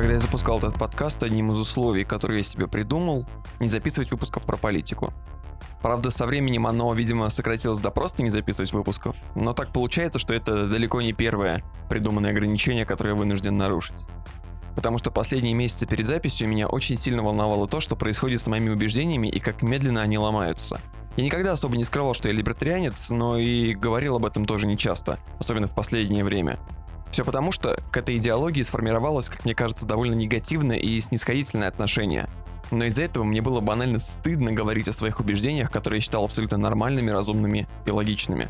Когда я запускал этот подкаст, одним из условий, которые я себе придумал, не записывать выпусков про политику. Правда, со временем оно, видимо, сократилось до просто не записывать выпусков, но так получается, что это далеко не первое придуманное ограничение, которое я вынужден нарушить. Потому что последние месяцы перед записью меня очень сильно волновало то, что происходит с моими убеждениями и как медленно они ломаются. Я никогда особо не скрывал, что я либертарианец, но и говорил об этом тоже нечасто, особенно в последнее время. Все потому, что к этой идеологии сформировалось, как мне кажется, довольно негативное и снисходительное отношение. Но из-за этого мне было банально стыдно говорить о своих убеждениях, которые я считал абсолютно нормальными, разумными и логичными.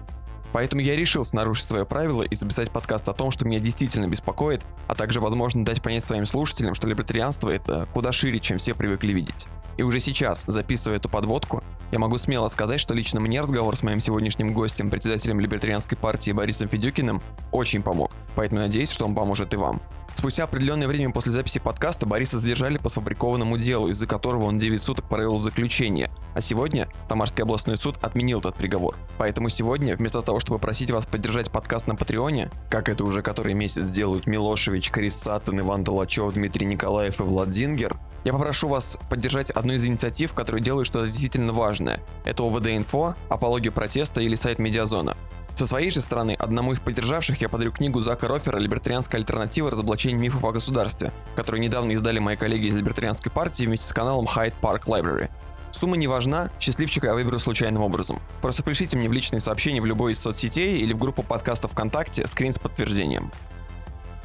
Поэтому я решил нарушить свое правило и записать подкаст о том, что меня действительно беспокоит, а также, возможно, дать понять своим слушателям, что либертарианство — это куда шире, чем все привыкли видеть. И уже сейчас, записывая эту подводку, я могу смело сказать, что лично мне разговор с моим сегодняшним гостем, председателем Либертарианской партии Борисом Федюкиным, очень помог. Поэтому надеюсь, что он поможет и вам. Спустя определенное время после записи подкаста Бориса задержали по сфабрикованному делу, из-за которого он 9 суток провел в заключении. А сегодня Тамарский областной суд отменил этот приговор. Поэтому сегодня, вместо того, чтобы просить вас поддержать подкаст на Патреоне, как это уже который месяц делают Милошевич, Крис Саттон, Иван Толачев, Дмитрий Николаев и Влад Зингер, я попрошу вас поддержать одну из инициатив, которые делают что-то действительно важное. Это ОВД-инфо, апология протеста или сайт Медиазона. Со своей же стороны, одному из поддержавших я подарю книгу Зака Рофера «Либертарианская альтернатива. Разоблачение мифов о государстве», которую недавно издали мои коллеги из Либертарианской партии вместе с каналом Hyde Park Library. Сумма не важна, счастливчика я выберу случайным образом. Просто пришлите мне в личные сообщения в любой из соцсетей или в группу подкастов ВКонтакте скрин с подтверждением.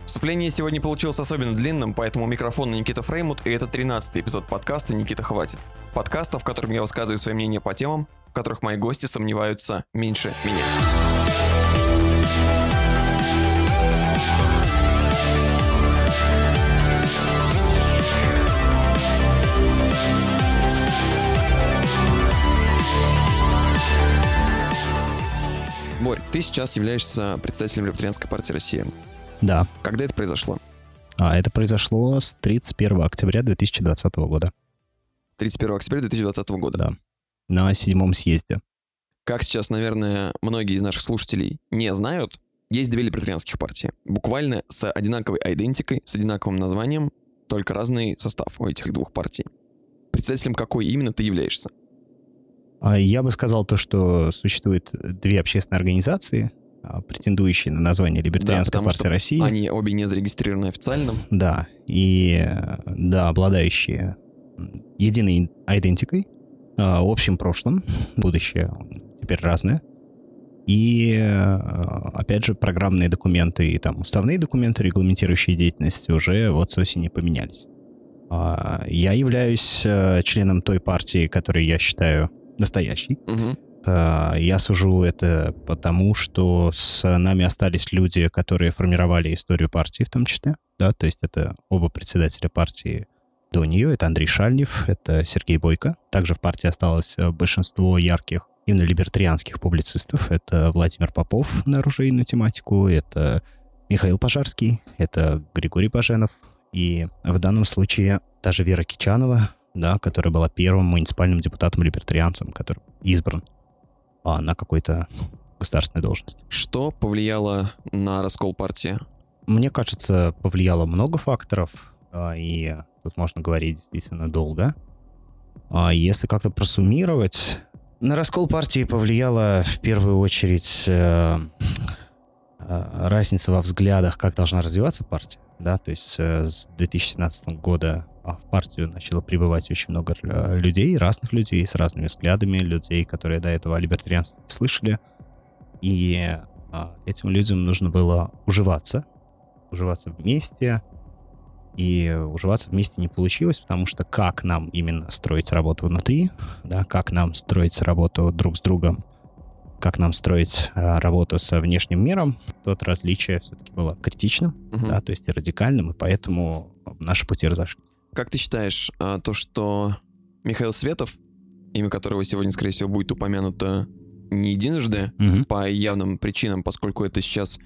Вступление сегодня получилось особенно длинным, поэтому микрофон на Никита Фреймут, и это 13-й эпизод подкаста «Никита хватит». Подкаста, в котором я высказываю свое мнение по темам, которых мои гости сомневаются меньше меня. Борь, ты сейчас являешься председателем Либертарианской партии России. Да. Когда это произошло? А это произошло с 31 октября 2020 года. 31 октября 2020 года? Да. На седьмом съезде. Как сейчас, наверное, многие из наших слушателей не знают, есть две либертарианских партии. Буквально с одинаковой идентикой, с одинаковым названием, только разный состав у этих двух партий. Председателем какой именно ты являешься? А я бы сказал то, что существует две общественные организации, а, претендующие на название Либертарианская да, партия России. Они обе не зарегистрированы официально. Да, и да, обладающие единой идентикой, а, общим прошлым, будущее теперь разное. И, а, опять же, программные документы и там уставные документы, регламентирующие деятельность, уже вот с осени поменялись. Я являюсь членом той партии, которую я считаю настоящей. Угу. Я сужу это потому, что с нами остались люди, которые формировали историю партии в том числе. Да, то есть это оба председателя партии до нее. Это Андрей Шальнев, это Сергей Бойко. Также в партии осталось э, большинство ярких именно либертарианских публицистов. Это Владимир Попов на оружейную тематику, это Михаил Пожарский, это Григорий Баженов. И в данном случае даже Вера Кичанова, да, которая была первым муниципальным депутатом-либертарианцем, который избран а, на какой-то государственной должности. Что повлияло на раскол партии? Мне кажется, повлияло много факторов, а, и тут можно говорить действительно долго. А если как-то просуммировать, на раскол партии повлияла в первую очередь э, э, разница во взглядах, как должна развиваться партия. Да? То есть э, с 2017 года а, в партию начало прибывать очень много э, людей, разных людей, с разными взглядами, людей, которые до этого о либертарианстве слышали. И а, этим людям нужно было уживаться, уживаться вместе. И уживаться вместе не получилось, потому что как нам именно строить работу внутри, да, как нам строить работу друг с другом, как нам строить а, работу со внешним миром, тот различие все-таки было критичным, угу. да, то есть и радикальным, и поэтому наши пути разошлись. Как ты считаешь, а, то, что Михаил Светов, имя которого сегодня, скорее всего, будет упомянуто не единожды угу. по явным причинам, поскольку это сейчас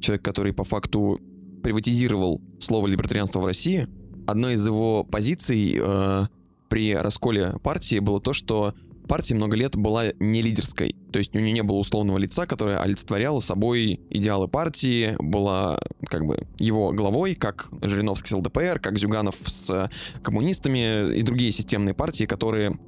человек, который по факту приватизировал слово либертарианство в России, одной из его позиций э, при расколе партии было то, что партия много лет была не лидерской. То есть у нее не было условного лица, которое олицетворяло собой идеалы партии, была как бы его главой, как Жириновский с ЛДПР, как Зюганов с коммунистами и другие системные партии, которые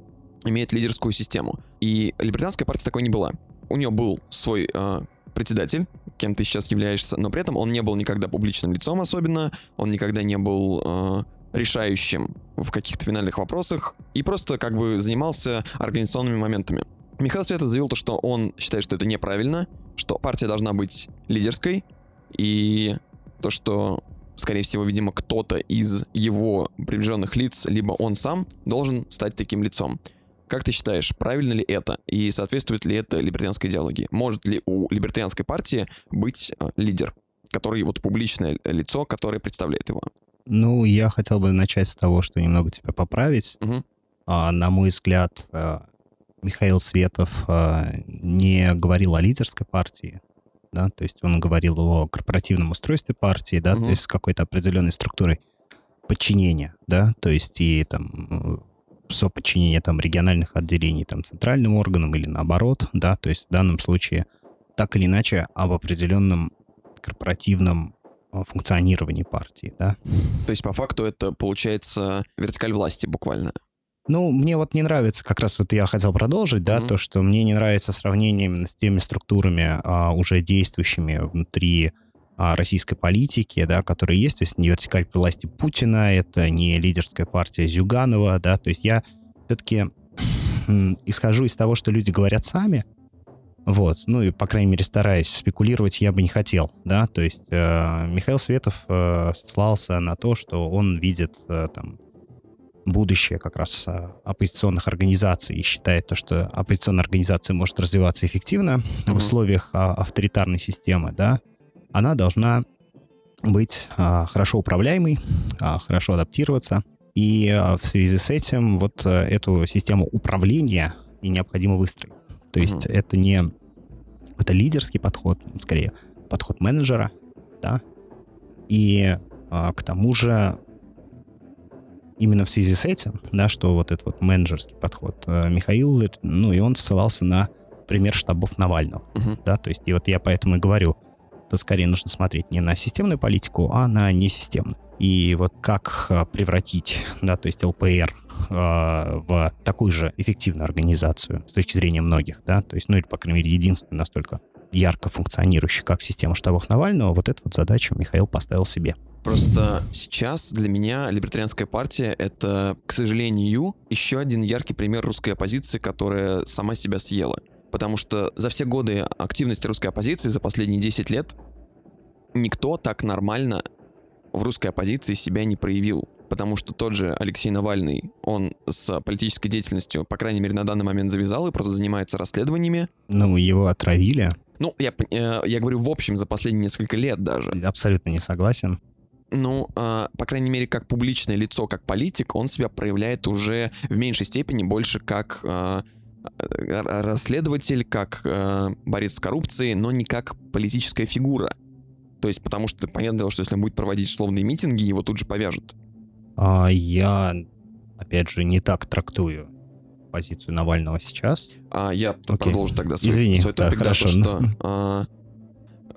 имеют лидерскую систему. И либертарианская партия такой не была. У нее был свой э, председатель, кем ты сейчас являешься, но при этом он не был никогда публичным лицом особенно, он никогда не был э, решающим в каких-то финальных вопросах и просто как бы занимался организационными моментами. Михаил Светов заявил то, что он считает, что это неправильно, что партия должна быть лидерской, и то, что, скорее всего, видимо, кто-то из его приближенных лиц, либо он сам, должен стать таким лицом. Как ты считаешь, правильно ли это? И соответствует ли это либертарианской идеологии? Может ли у либертарианской партии быть э, лидер, который вот публичное лицо, которое представляет его? Ну, я хотел бы начать с того, что немного тебя поправить. Угу. А, на мой взгляд, а, Михаил Светов а, не говорил о лидерской партии, да, то есть он говорил о корпоративном устройстве партии, да, Мгм. то есть с какой-то определенной структурой подчинения, да, то есть и там соподчинение там региональных отделений там центральным органам или наоборот, да, то есть в данном случае так или иначе об определенном корпоративном а, функционировании партии, да. То есть по факту это получается вертикаль власти буквально. Ну, мне вот не нравится, как раз вот я хотел продолжить, да, Мгм. то, что мне не нравится сравнение именно с теми структурами, а, уже действующими внутри российской политики, да, которые есть, то есть не вертикаль власти Путина, это не лидерская партия Зюганова, да, то есть я все-таки исхожу из того, что люди говорят сами, вот, ну и, по крайней мере, стараясь спекулировать, я бы не хотел, да, то есть э, Михаил Светов э, слался на то, что он видит э, там будущее как раз э, оппозиционных организаций и считает то, что оппозиционная организация может развиваться эффективно в Мгм. условиях а, авторитарной системы, да, она должна быть а, хорошо управляемой, а, хорошо адаптироваться. И а, в связи с этим вот э, эту систему управления и необходимо выстроить. То есть Мгм. это не это лидерский подход, скорее подход менеджера, да. И а, к тому же именно в связи с этим, да, что вот этот вот менеджерский подход, э, Михаил, э, ну и он ссылался на пример штабов Навального, Мгм. да, то есть и вот я поэтому и говорю, тут скорее нужно смотреть не на системную политику, а на несистемную. И вот как а, превратить, да, то есть ЛПР а, в такую же эффективную организацию с точки зрения многих, да, то есть, ну или, по крайней мере, единственную настолько ярко функционирующую, как система штабов Навального, вот эту вот задачу Михаил поставил себе. Просто сейчас для меня либертарианская партия — это, к сожалению, еще один яркий пример русской оппозиции, которая сама себя съела. Потому что за все годы активности русской оппозиции, за последние 10 лет, никто так нормально в русской оппозиции себя не проявил. Потому что тот же Алексей Навальный, он с политической деятельностью, по крайней мере, на данный момент завязал и просто занимается расследованиями. Ну, его отравили, Ну, я, э, я говорю в общем за последние несколько лет даже. абсолютно не согласен. Ну, а, по крайней мере, как публичное лицо, как политик, он себя проявляет уже в меньшей степени больше как а, расследователь, как а, борец с коррупцией, но не как политическая фигура. То есть, потому что, понятное дело, что если он будет проводить условные митинги, его тут же повяжут. А я, опять же, не так трактую позицию Навального сейчас. А я Окей. продолжу тогда свой, Извини, свой да, топик, да, хорошо, то, ну. что а,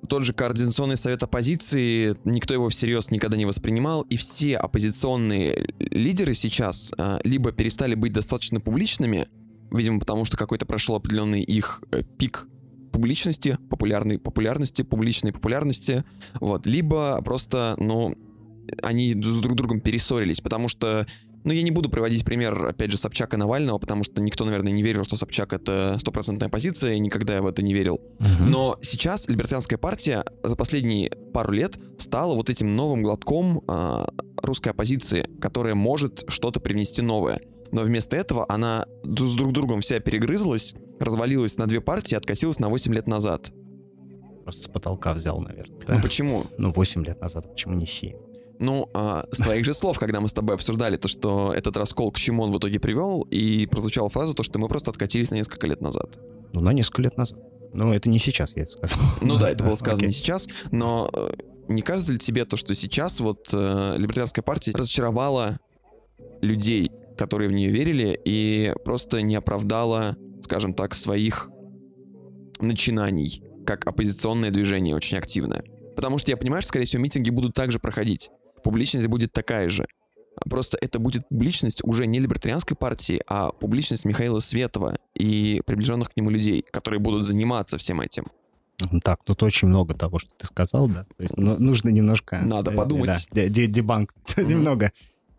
тот же Координационный совет оппозиции, никто его всерьез никогда не воспринимал, и все оппозиционные лидеры сейчас а, либо перестали быть достаточно публичными, видимо, потому что какой-то прошел определенный их э, пик публичности, популярной популярности, публичной популярности, вот, либо просто, ну, они с друг другом перессорились, потому что ну, я не буду приводить пример, опять же, Собчак и Навального, потому что никто, наверное, не верил, что Собчак — это стопроцентная позиция, и никогда я в это не верил. Но сейчас либертарианская партия за последние пару лет стала вот этим новым глотком а, русской оппозиции, которая может что-то привнести новое. Но вместо этого она с друг другом вся перегрызлась, развалилась на две партии и откатилась на 8 лет назад. Просто с потолка взял, наверное. Ну Да? почему? Ну, 8 лет назад, почему не 7? Ну, а, с твоих же слов, когда мы с тобой обсуждали то, что этот раскол к чему он в итоге привел, и прозвучала фраза, то, что мы просто откатились на несколько лет назад. Ну, на несколько лет назад. Ну, это не сейчас, я это сказал. Ну да, это было сказано не сейчас, но э, не кажется ли тебе то, что сейчас вот э, либертарианская партия разочаровала людей, которые в нее верили, и просто не оправдала, скажем так, своих начинаний, как оппозиционное движение очень активное. Потому что я понимаю, что, скорее всего, митинги будут также проходить. Публичность будет такая же. Просто это будет публичность уже не либертарианской партии, а публичность Михаила Светова и приближенных к нему людей, которые будут заниматься всем этим. Так, тут очень много того, что ты сказал, да. То есть ну, нужно немножко... Надо э, подумать. Да, дебанк немного.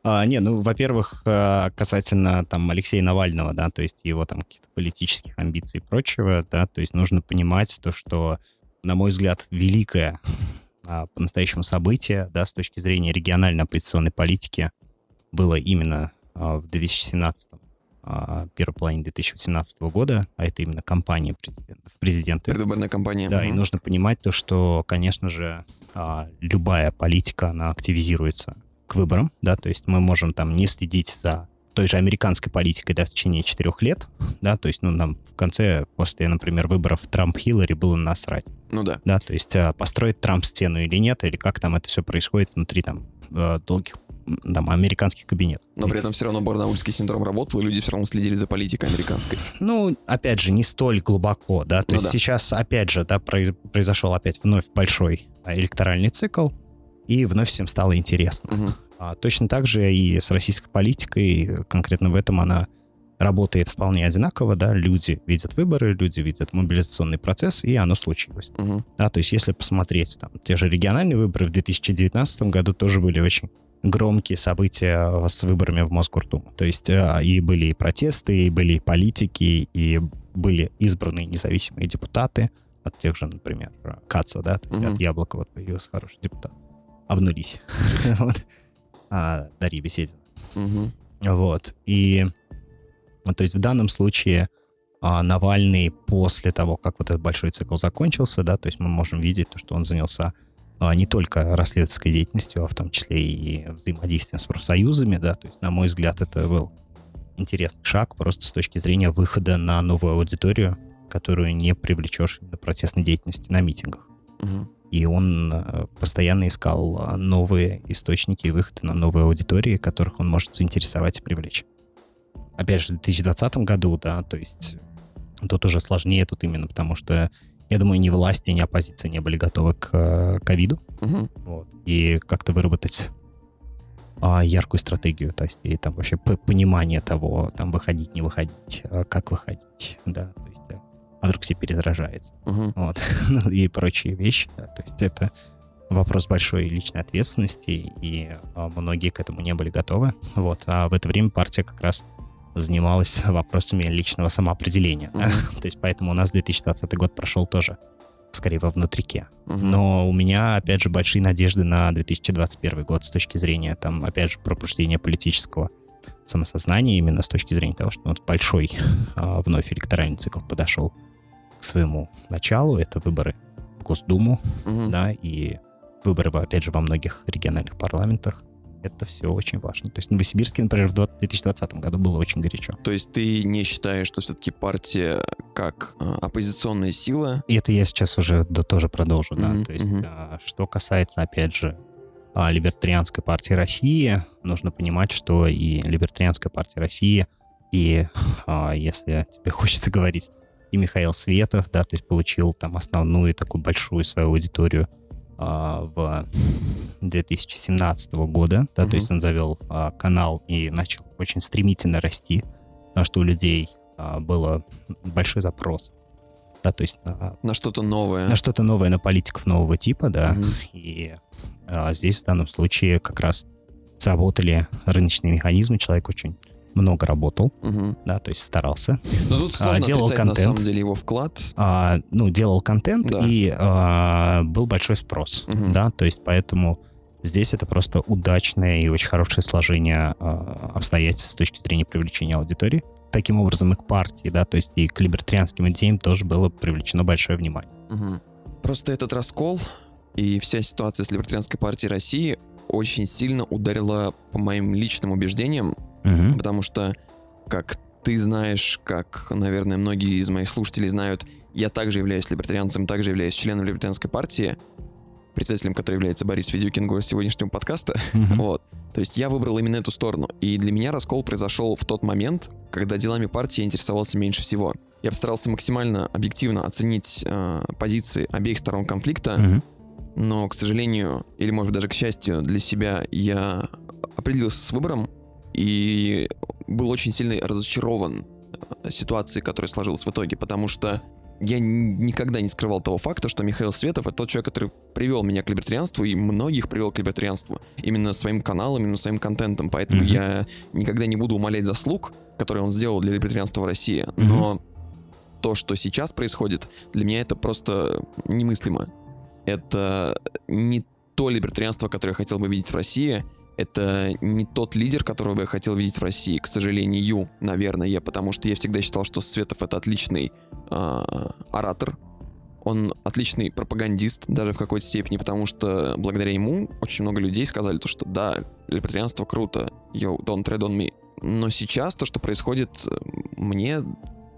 А, не, ну, во-первых, э, касательно там Алексея Навального, да, то есть его там каких-то политических амбиций и прочего, да, то есть нужно понимать то, что, на мой взгляд, великое а, по-настоящему событие, да, с точки зрения региональной оппозиционной политики было именно а, в 2017 а, первой половине 2018 года, а это именно кампания президента, в президенты. Предвыборная кампания. Да, угу. и нужно понимать то, что, конечно же, любая политика, она активизируется к выборам, да, то есть мы можем там не следить за той же американской политикой, да, в течение четырех лет, да, то есть, ну, нам в конце, после, например, выборов Трамп-Хиллари было насрать. Ну да. Да, то есть построить Трамп стену или нет, или как там это все происходит внутри там долгих там, американских кабинетов. Но при этом все равно барнаульский синдром работал, и люди все равно следили за политикой американской. Ну, опять же, не столь глубоко, да. То ну есть да. сейчас, опять же, да, произошел опять вновь большой электоральный цикл, и вновь всем стало интересно. Угу. А, точно так же и с российской политикой, конкретно в этом она работает вполне одинаково, да, люди видят выборы, люди видят мобилизационный процесс, и оно случилось. Угу. Да, то есть если посмотреть, там, те же региональные выборы в 2019 году тоже были очень громкие события с выборами в Москву. То есть э, и были и протесты, и были и политики, и были избранные независимые депутаты от тех же, например, Каца, да, угу. от Яблока вот появился хороший депутат. Обнулись. а, Дарья Беседина. Вот. И то есть в данном случае а, Навальный после того, как вот этот большой цикл закончился, да, то есть мы можем видеть то, что он занялся а не только расследовательской деятельностью, а в том числе и взаимодействием с профсоюзами, да, то есть, на мой взгляд, это был интересный шаг просто с точки зрения выхода на новую аудиторию, которую не привлечешь на протестной деятельности на митингах. Угу. И он э, постоянно искал новые источники и выходы на новые аудитории, которых он может заинтересовать и привлечь. Опять же, в 2020 году, да, то есть тут уже сложнее, тут именно потому что я думаю, ни власти, ни оппозиция не были готовы к э, ковиду. Угу. Вот. И как-то выработать а, яркую стратегию, то есть и там вообще понимание того, там выходить, не выходить, а как выходить, да, то есть да, а вдруг все перезаражается, угу. вот, ну, и прочие вещи, да, то есть это вопрос большой личной ответственности, и а, многие к этому не были готовы, вот, а в это время партия как раз занималась вопросами личного самоопределения. Mm-hmm. То есть поэтому у нас 2020 год прошел тоже скорее во внутрике. Mm-hmm. Но у меня, опять же, большие надежды на 2021 год с точки зрения, там, опять же, пробуждения политического самосознания, именно с точки зрения того, что вот большой а, вновь электоральный цикл подошел к своему началу. Это выборы в Госдуму, mm-hmm. да, и выборы, опять же, во многих региональных парламентах это все очень важно. То есть в Новосибирске, например, в 2020 году было очень горячо. То есть ты не считаешь, что все-таки партия как а, оппозиционная сила? И это я сейчас уже да, тоже продолжу, да. Mm-hmm, То есть mm-hmm. что касается, опять же, а, Либертарианской партии России, нужно понимать, что и Либертарианская партия России, и если тебе хочется говорить, и Михаил Светов, да, то есть получил там основную такую большую свою аудиторию а, в 2017 года, да, угу. то есть он завел а, канал и начал очень стремительно расти, потому что у людей а, было большой запрос, да, то есть на, на что-то новое, на что-то новое, на политиков нового типа, да, угу. и а, здесь в данном случае как раз сработали рыночные механизмы, человек очень много работал, угу. да, то есть старался. Но тут сложно а, делал контент. на самом деле его вклад. А, ну, делал контент, да. и а, был большой спрос, угу. да, то есть поэтому здесь это просто удачное и очень хорошее сложение а, обстоятельств с точки зрения привлечения аудитории. Таким образом и к партии, да, то есть и к либертарианским идеям тоже было привлечено большое внимание. Угу. Просто этот раскол и вся ситуация с либертарианской партией России очень сильно ударила по моим личным убеждениям Угу. Потому что, как ты знаешь, как, наверное, многие из моих слушателей знают, я также являюсь либертарианцем, также являюсь членом либертарианской партии, председателем которой является Борис Федюкин, гость сегодняшнего подкаста. Mm-hmm. Вот. То есть я выбрал именно эту сторону. И для меня раскол произошел в тот момент, когда делами партии я интересовался меньше всего. Я постарался максимально объективно оценить э, позиции обеих сторон конфликта, Мгм. Но, к сожалению, или, может быть, даже к счастью для себя, я определился с выбором и был очень сильно разочарован э, ситуацией, которая сложилась в итоге, потому что я никогда не скрывал того факта, что Михаил Светов — это тот человек, который привел меня к либертарианству и многих привел к либертарианству. Именно своим каналом, именно своим контентом. Поэтому Мгм. я никогда не буду умолять заслуг, которые он сделал для либертарианства в России. Но то, что сейчас происходит, для меня это просто немыслимо. Это не то либертарианство, которое я хотел бы видеть в России. Это не тот лидер, которого бы я хотел видеть в России, к сожалению, наверное, потому что я всегда считал, что Светов это отличный а, оратор, он отличный пропагандист, даже в какой-то степени, потому что благодаря ему очень много людей сказали то, что да, либертарианство круто, yo, don't tread on me. Но сейчас то, что происходит, э, мне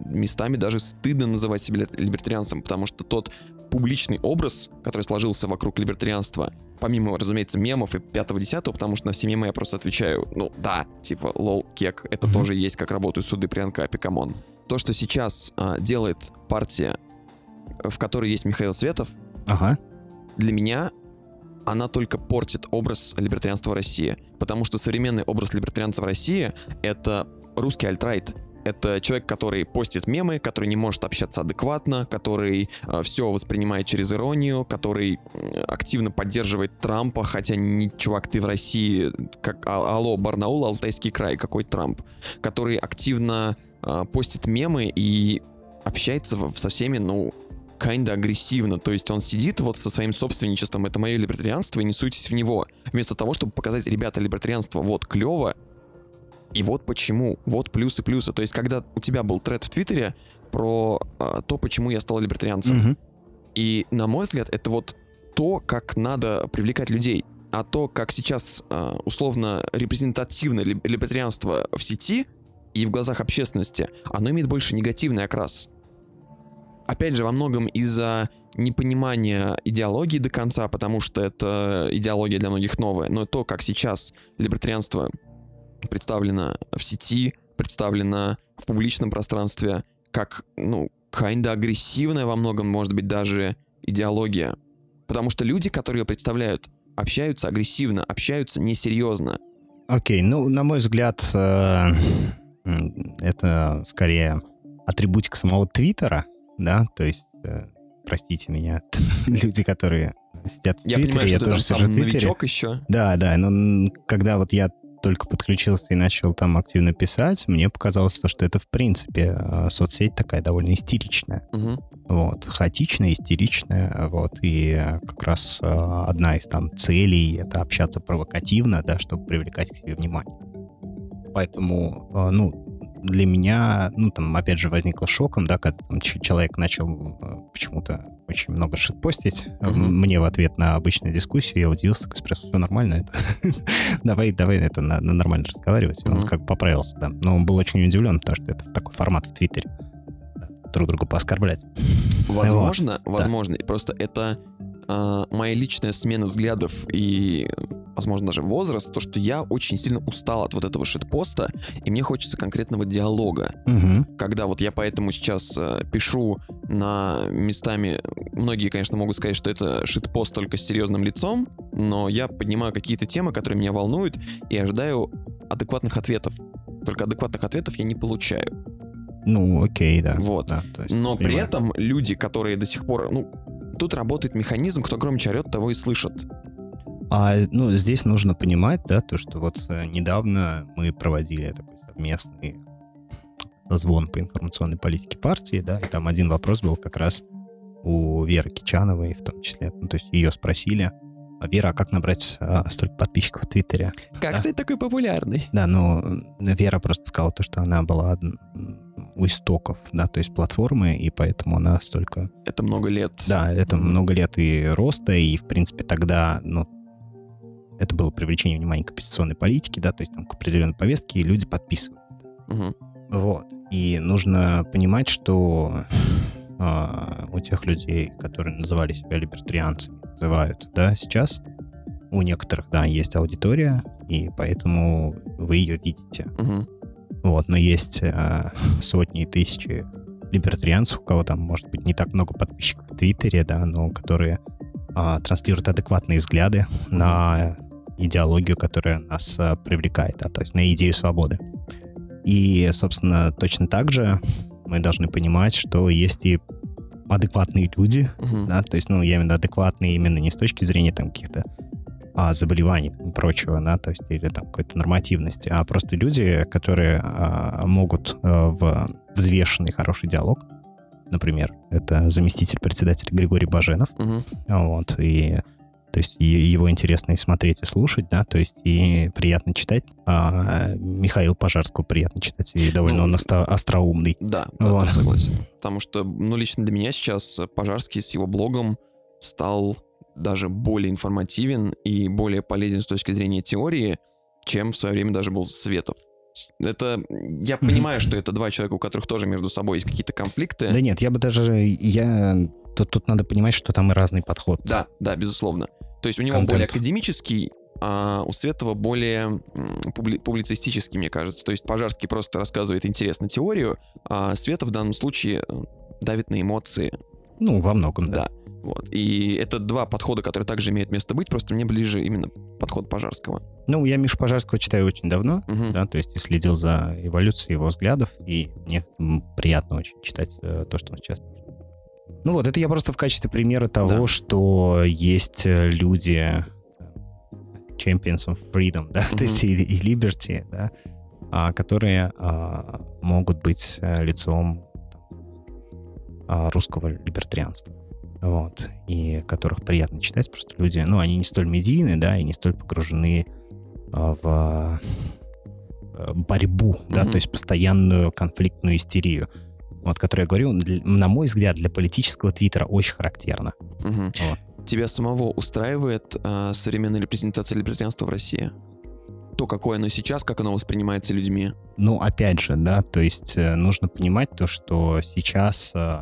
местами даже стыдно называть себя ли- либертарианцем, потому что тот публичный образ, который сложился вокруг либертарианства, помимо, разумеется, мемов и пятого десятого, потому что на все мемы я просто отвечаю, ну да, типа, lol, kek, это Мгм. тоже есть, как работают суды при Анкапе, come on. То, что сейчас а, делает партия, в которой есть Михаил Светов, Ага. для меня она только портит образ либертарианства в России. Потому что современный образ либертарианца в России — это русский альтрайт. Это человек, который постит мемы, который не может общаться адекватно, который все воспринимает через иронию, который э, активно поддерживает Трампа, хотя не чувак, ты в России, как а- алло, Барнаул, Алтайский край, какой Трамп, который активно э, постит мемы и общается со всеми, ну, kinda агрессивно. То есть он сидит вот со своим собственничеством, это мое либертарианство, и не суйтесь в него. Вместо того, чтобы показать, ребята, либертарианство вот клево, и вот почему, вот плюсы-плюсы. То есть когда у тебя был тред в Твиттере про а, то, почему я стал либертарианцем. Мгм. И, на мой взгляд, это вот то, как надо привлекать людей. А то, как сейчас а, условно репрезентативное либ- либертарианство в сети и в глазах общественности, оно имеет больше негативный окрас. Опять же, во многом из-за непонимания идеологии до конца, потому что это идеология для многих новая, но то, как сейчас либертарианство представлено в сети, представлено в публичном пространстве, как, ну, kinda агрессивная во многом, может быть, даже идеология. Потому что люди, которые ее представляют, общаются агрессивно, общаются несерьезно. Окей, ну, на мой взгляд, э, это скорее атрибутик самого Твиттера, да, то есть, э, простите меня, люди, которые сидят в Я Твиттере, понимаю, что ты там тоже сам сижу в Твиттере. еще. Да, да, но когда вот я только подключился и начал там активно писать, мне показалось то, что это, в принципе, э, соцсеть такая довольно истеричная. Мгм. Вот, хаотичная, истеричная, вот, и э, как раз э, одна из там целей — это общаться провокативно, да, чтобы привлекать к себе внимание. Поэтому, ну, для меня, ну, там, опять же, возникло шоком, да, когда там, человек начал почему-то очень много шитпостить э, Мгм. мне в ответ на обычную дискуссию, я удивился, такой спросил, все нормально, это давай, давай это на, на нормально разговаривать. И Он как поправился, да. Но он был очень удивлен, потому что это такой формат в Твиттере. Да, Друг друга пооскорблять. Возможно, возможно. И Просто это а, моя личная смена взглядов и, возможно, даже возраст, то, что я очень сильно устал от вот этого шитпоста, и мне хочется конкретного диалога. Мгм. Когда вот я поэтому сейчас э, пишу на местами, многие, конечно, могут сказать, что это шитпост только с серьезным лицом, но я поднимаю какие-то темы, которые меня волнуют, и ожидаю адекватных ответов. Только адекватных ответов я не получаю. Ну, окей, да. Вот. Да, есть, Но при понимаю. этом люди, которые до сих пор, ну, тут работает механизм, кто громче орет, того и слышат. А, ну, здесь нужно понимать, да, то, что вот э, недавно мы проводили такой совместный созвон по информационной политике партии, да, и там один вопрос был как раз у Веры Кичановой в том числе. Ну, то есть ее спросили, «А, Вера, а как набрать а, столько подписчиков в Твиттере? Как Да. стать такой популярной? Да, ну, Вера просто сказала то, что она была у истоков, да, то есть платформы, и поэтому она столько Это много лет. да, это Мгм. много лет и роста, и, в принципе, тогда, ну, это было привлечение внимания к оппозиционной политике, да, то есть там к определенной повестке, и люди подписывают. Мгм. Вот. И нужно понимать, что а, у тех людей, которые называли себя либертарианцами, называют, да, сейчас у некоторых, да, есть аудитория, и поэтому вы ее видите. Мгм. Вот, но есть э, сотни и тысячи либертарианцев, у кого там, может быть, не так много подписчиков в Твиттере, да, но которые а, транслируют адекватные взгляды на идеологию, которая нас а, привлекает, да, то есть на идею свободы. И, собственно, точно так же мы должны понимать, что есть и адекватные люди, Мгм. да, то есть, ну, я имею в виду адекватные именно не с точки зрения там каких-то а, заболеваний и прочего, да, то есть, или там какой-то нормативности, а просто люди, которые а, могут а, в взвешенный хороший диалог, например, это заместитель председателя Григорий Баженов, Мгм. вот, и то есть его интересно и смотреть, и слушать, да, то есть и приятно читать. А Михаил Пожарского приятно читать, и довольно Ну, он оста- остроумный. Да, да, Вот. тут согласен. Потому что, ну, лично для меня сейчас Пожарский с его блогом стал даже более информативен и более полезен с точки зрения теории, чем в свое время даже был Светов. Это, я понимаю, что это два человека, у которых тоже между собой есть какие-то конфликты. Да нет, я бы даже, я, тут, тут надо понимать, что там и разный подход. Да, да, безусловно. То есть у него Контент. более академический, а у Светова более публи- публицистический, мне кажется. То есть Пожарский просто рассказывает интересно теорию, а Светов в данном случае э, давит на эмоции. Ну, во многом, да. Да. Вот. И это два подхода, которые также имеют место быть, просто мне ближе именно подход Пожарского. Ну, я Мишу Пожарского читаю очень давно, Мгм. да, то есть и следил за эволюцией его взглядов, и мне приятно очень читать э, то, что он сейчас пишет. Ну вот, это я просто в качестве примера того, Да. что есть э, люди, э, champions of freedom, да, Мгм. то есть и, и liberty, да, а, которые а, могут быть э, лицом там, а, русского либертарианства. Вот, и которых приятно читать, просто люди, ну, они не столь медийны, да, и не столь погружены а, в э, борьбу, да, Мгм. то есть постоянную конфликтную истерию, вот, которую я говорю, на мой взгляд, для политического твиттера очень характерно. Мгм. Вот. Тебя самого устраивает э, современная репрезентация либертарианства в России? То, какое оно сейчас, как оно воспринимается людьми? Ну, опять же, да, то есть э, нужно понимать то, что сейчас э,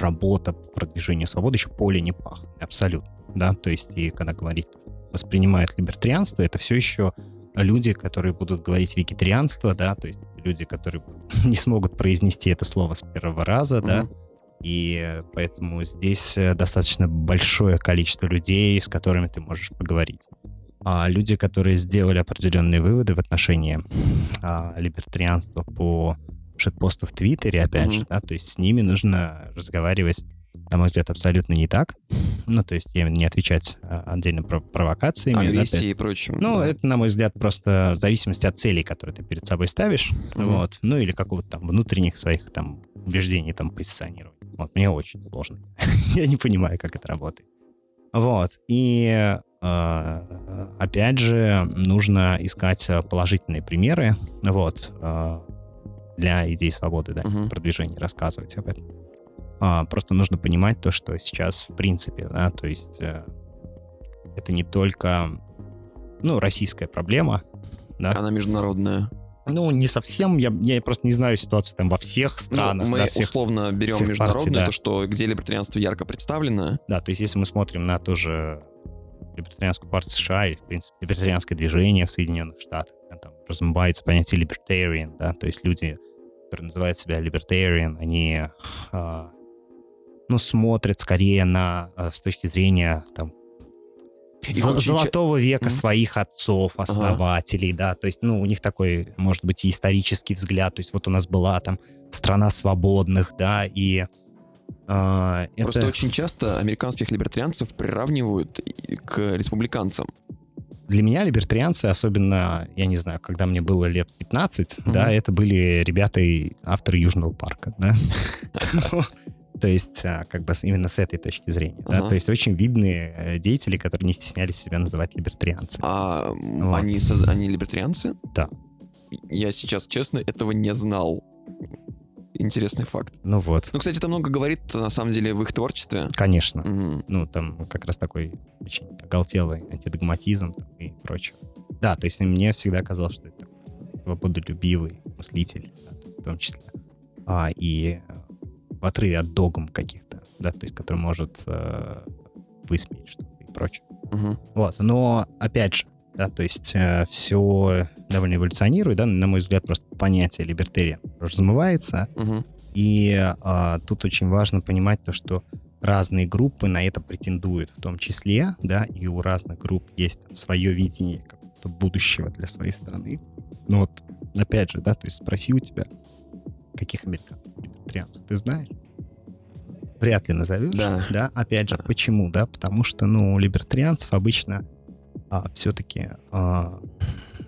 работа по продвижению свободы еще поле не пахнет, абсолютно, да, то есть и когда говорить воспринимают либертарианство, это все еще люди, которые будут говорить вегетарианство, да, то есть люди, которые не смогут произнести это слово с первого раза, да, Мгм. и поэтому здесь э, достаточно большое количество людей, с которыми ты можешь поговорить. А люди, которые сделали определенные выводы в отношении а, либертарианства по шитпосту в Твиттере, опять Мгм. же, да, то есть с ними нужно разговаривать, на мой взгляд, абсолютно не так. Ну, то есть я не отвечать а, отдельно про провокациями. да, Агрессии и прочим. ну, да. это, на мой взгляд, просто в зависимости от целей, которые ты перед собой ставишь, Мгм. вот, ну, или какого-то там внутренних своих там убеждений там позиционировать. Вот, мне очень сложно. Я не понимаю, как это работает. Вот, и э, опять же, нужно искать э, положительные примеры, вот, для идей свободы, да, Мгм. продвижения, рассказывать об этом. А, просто нужно понимать то, что сейчас, в принципе, да, то есть э, это не только, ну, российская проблема, да, Она международная. ну, не совсем, я, я просто не знаю ситуацию там во всех странах, Ну, мы да, всех, условно берем всех международное, партий, да. то, что где либертарианство ярко представлено. да, то есть если мы смотрим на ту же либертарианскую партию США и, в принципе, либертарианское движение в Соединенных Штатах, там размывается понятие libertarian, да, то есть люди, которые называют себя libertarian, они, а, ну, смотрят скорее на, а, с точки зрения, там, Их очень золотого века Мгм. своих отцов, основателей, да, то есть, ну, у них такой, может быть, и исторический взгляд, то есть вот у нас была там страна свободных, да, и а, Просто это очень часто американских либертарианцев приравнивают к республиканцам. Для меня либертарианцы, особенно, я не знаю, когда мне было лет 15, Мгм. да, это были ребята, и авторы Южного парка, да. То есть, а, как бы именно с этой точки зрения, да, то есть очень видные э, деятели, которые не стеснялись себя называть либертарианцами. А они либертарианцы? Да. Я сейчас, честно, этого не знал. Интересный факт. Ну вот, Ну, кстати, это много говорит, на самом деле, в их творчестве. конечно. Мгм. Ну, там как раз такой очень оголтелый антидогматизм и прочее. Да, то есть мне всегда казалось, что это свободолюбивый мыслитель, да, в том числе. А, и э, в отрыве от догм каких-то, да, то есть который может э, высмеять что-то и прочее. Мгм. Вот, но опять же, Да, то есть э, все довольно эволюционирует, да, на мой взгляд, просто понятие либертариан размывается. Мгм. И а, тут очень важно понимать то, что разные группы на это претендуют, в том числе, да, и у разных групп есть свое видение какого-то будущего для своей страны. Ну вот, опять же, да, то есть спроси у тебя, каких американцев либертарианцев ты знаешь? Вряд ли назовешь, Да. опять же, почему, да, потому что, ну, у либертарианцев обычно а, все-таки а,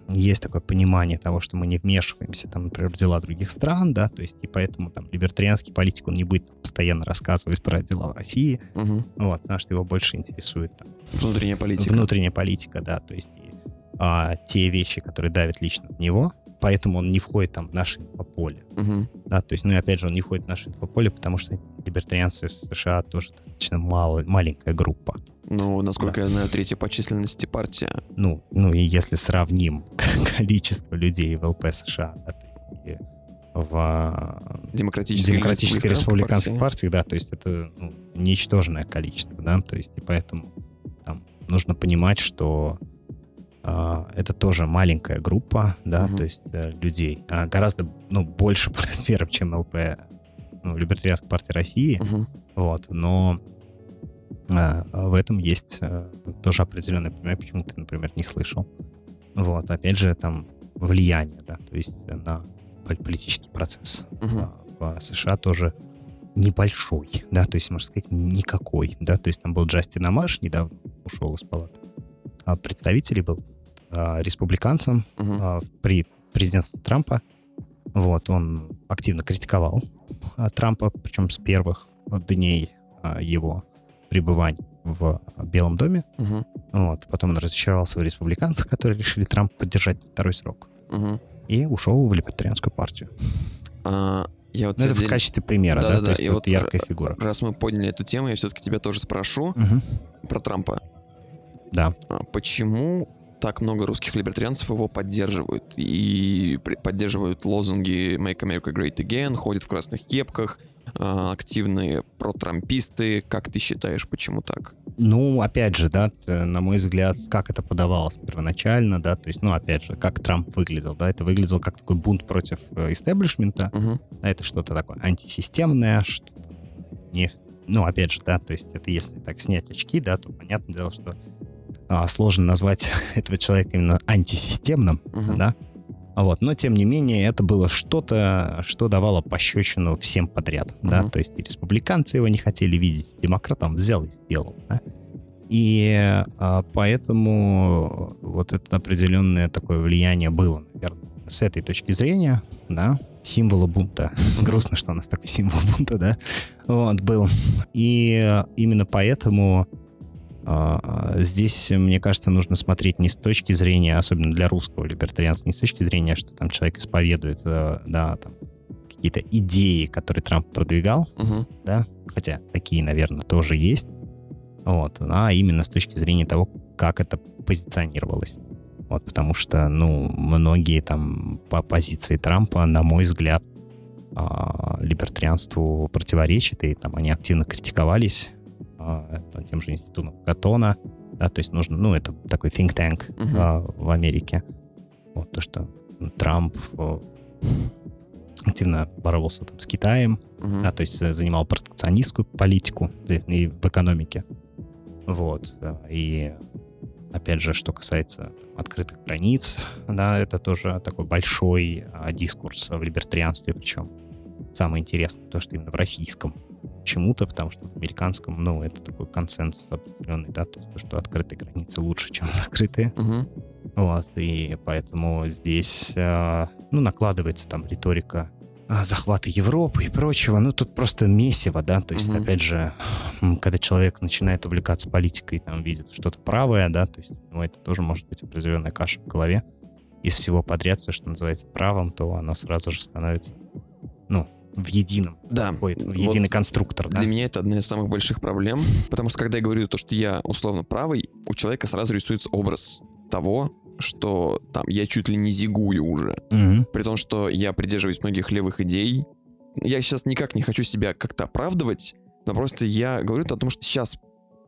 есть такое понимание того, что мы не вмешиваемся, там, например, в дела других стран, да, то есть и поэтому там либертарианский политик, он не будет постоянно рассказывать про дела в России, Мгм. вот, потому что его больше интересует там, Внутренняя политика. внутренняя политика, да, то есть и, а, те вещи, которые давят лично в него, поэтому он не входит там в наше инфополе, Мгм. да, то есть, ну и опять же, он не входит в наше инфополе, потому что либертарианцы в США тоже достаточно мало, маленькая группа. Ну, насколько я знаю, третья по численности партия. Ну, ну и если сравним количество людей в ЛП США, да, то есть и в а, Демократическая, демократической республиканской партия. партии, да, то есть это ну, ничтожное количество, да, то есть и поэтому там нужно понимать, что это тоже маленькая группа, да, Мгм. то есть э, людей, а гораздо, ну, больше по размерам, чем ЛП, ну, Либертарианской партии России, Мгм. вот, но а, в этом есть а, тоже определенное понимание, почему ты, например, не слышал. Вот, опять же, там влияние, да, то есть на пол- политический процесс а, в США тоже небольшой, да, то есть, можно сказать, никакой, да, то есть там был Джастин Амаш, недавно ушел из палаты, а представителей был а, республиканцем Мгм. а, при президентстве Трампа, вот, он активно критиковал а, Трампа, причем с первых дней его пребывания в Белом доме, Мгм. вот, потом он разочаровался в республиканцах, которые решили Трампа поддержать второй срок, Мгм. и ушел в либертарианскую партию. А, Я вот Ну, это в отдельно- качестве примера, да, Да-да-да, то есть и вот яркая э, фигура. Раз мы подняли эту тему, я все-таки тебя тоже спрошу Мгм. про Трампа. Да. А Почему так много русских либертарианцев его поддерживают и поддерживают лозунги «Make America Great Again», ходят в красных кепках, а, активные протрамписты. Как ты считаешь, почему так? Ну, опять же, да, на мой взгляд, как это подавалось первоначально, да, то есть, ну, опять же, как Трамп выглядел, да, это выглядело как такой бунт против э, истеблишмента, Мгм. да, это что-то такое антисистемное, что не, ну, опять же, да, то есть это если так снять очки, да, то понятное дело, что а, сложно назвать этого человека именно антисистемным, Мгм. да, вот, но тем не менее это было что-то, что давало пощечину всем подряд, да, Мгм. то есть и республиканцы его не хотели видеть, демократам взял и сделал, да. И а, поэтому вот это определенное такое влияние было, наверное, с этой точки зрения, да, символа бунта. Грустно, что у нас такой символ бунта, да, вот, был. И именно поэтому здесь, мне кажется, нужно смотреть не с точки зрения, особенно для русского либертарианства, не с точки зрения, что там человек исповедует, э, да, там, какие-то идеи, которые Трамп продвигал, Мгм. да, хотя такие, наверное, тоже есть, вот, а именно с точки зрения того, как это позиционировалось. Вот, потому что, ну, многие там по позиции Трампа, на мой взгляд, а, либертарианству противоречат, и там они активно критиковались а, тем же институтом Катона, да, то есть нужно, ну, это такой think tank Мгм. а, в Америке. Вот то, что Трамп о, активно боролся там с Китаем, Мгм. да, то есть э, занимал протекционистскую политику да, и в экономике. Вот. э, И опять же, что касается открытых границ, да, это тоже такой большой а, дискурс в либертарианстве, причем самое интересное то, что именно в российском почему-то, потому что в американском, ну, это такой консенсус определенный, да, то есть то, что открытые границы лучше, чем закрытые. Мгм. Вот, и поэтому здесь, э, ну, накладывается там риторика а, захвата Европы и прочего. Ну, тут просто месиво, да, то есть, Мгм. опять же, когда человек начинает увлекаться политикой, там, видит что-то правое, да, то есть, ну, это тоже может быть определенная каша в голове. Из всего подряд, все, что называется правом, то оно сразу же становится, ну, в едином, Да. в Вот единый конструктор, да. Для меня это одна из самых больших проблем, потому что когда я говорю то, что я условно правый, у человека сразу рисуется образ того, что там я чуть ли не зигую уже. Мгм. При том, что я придерживаюсь многих левых идей. Я сейчас никак не хочу себя как-то оправдывать, но просто я говорю о том, что сейчас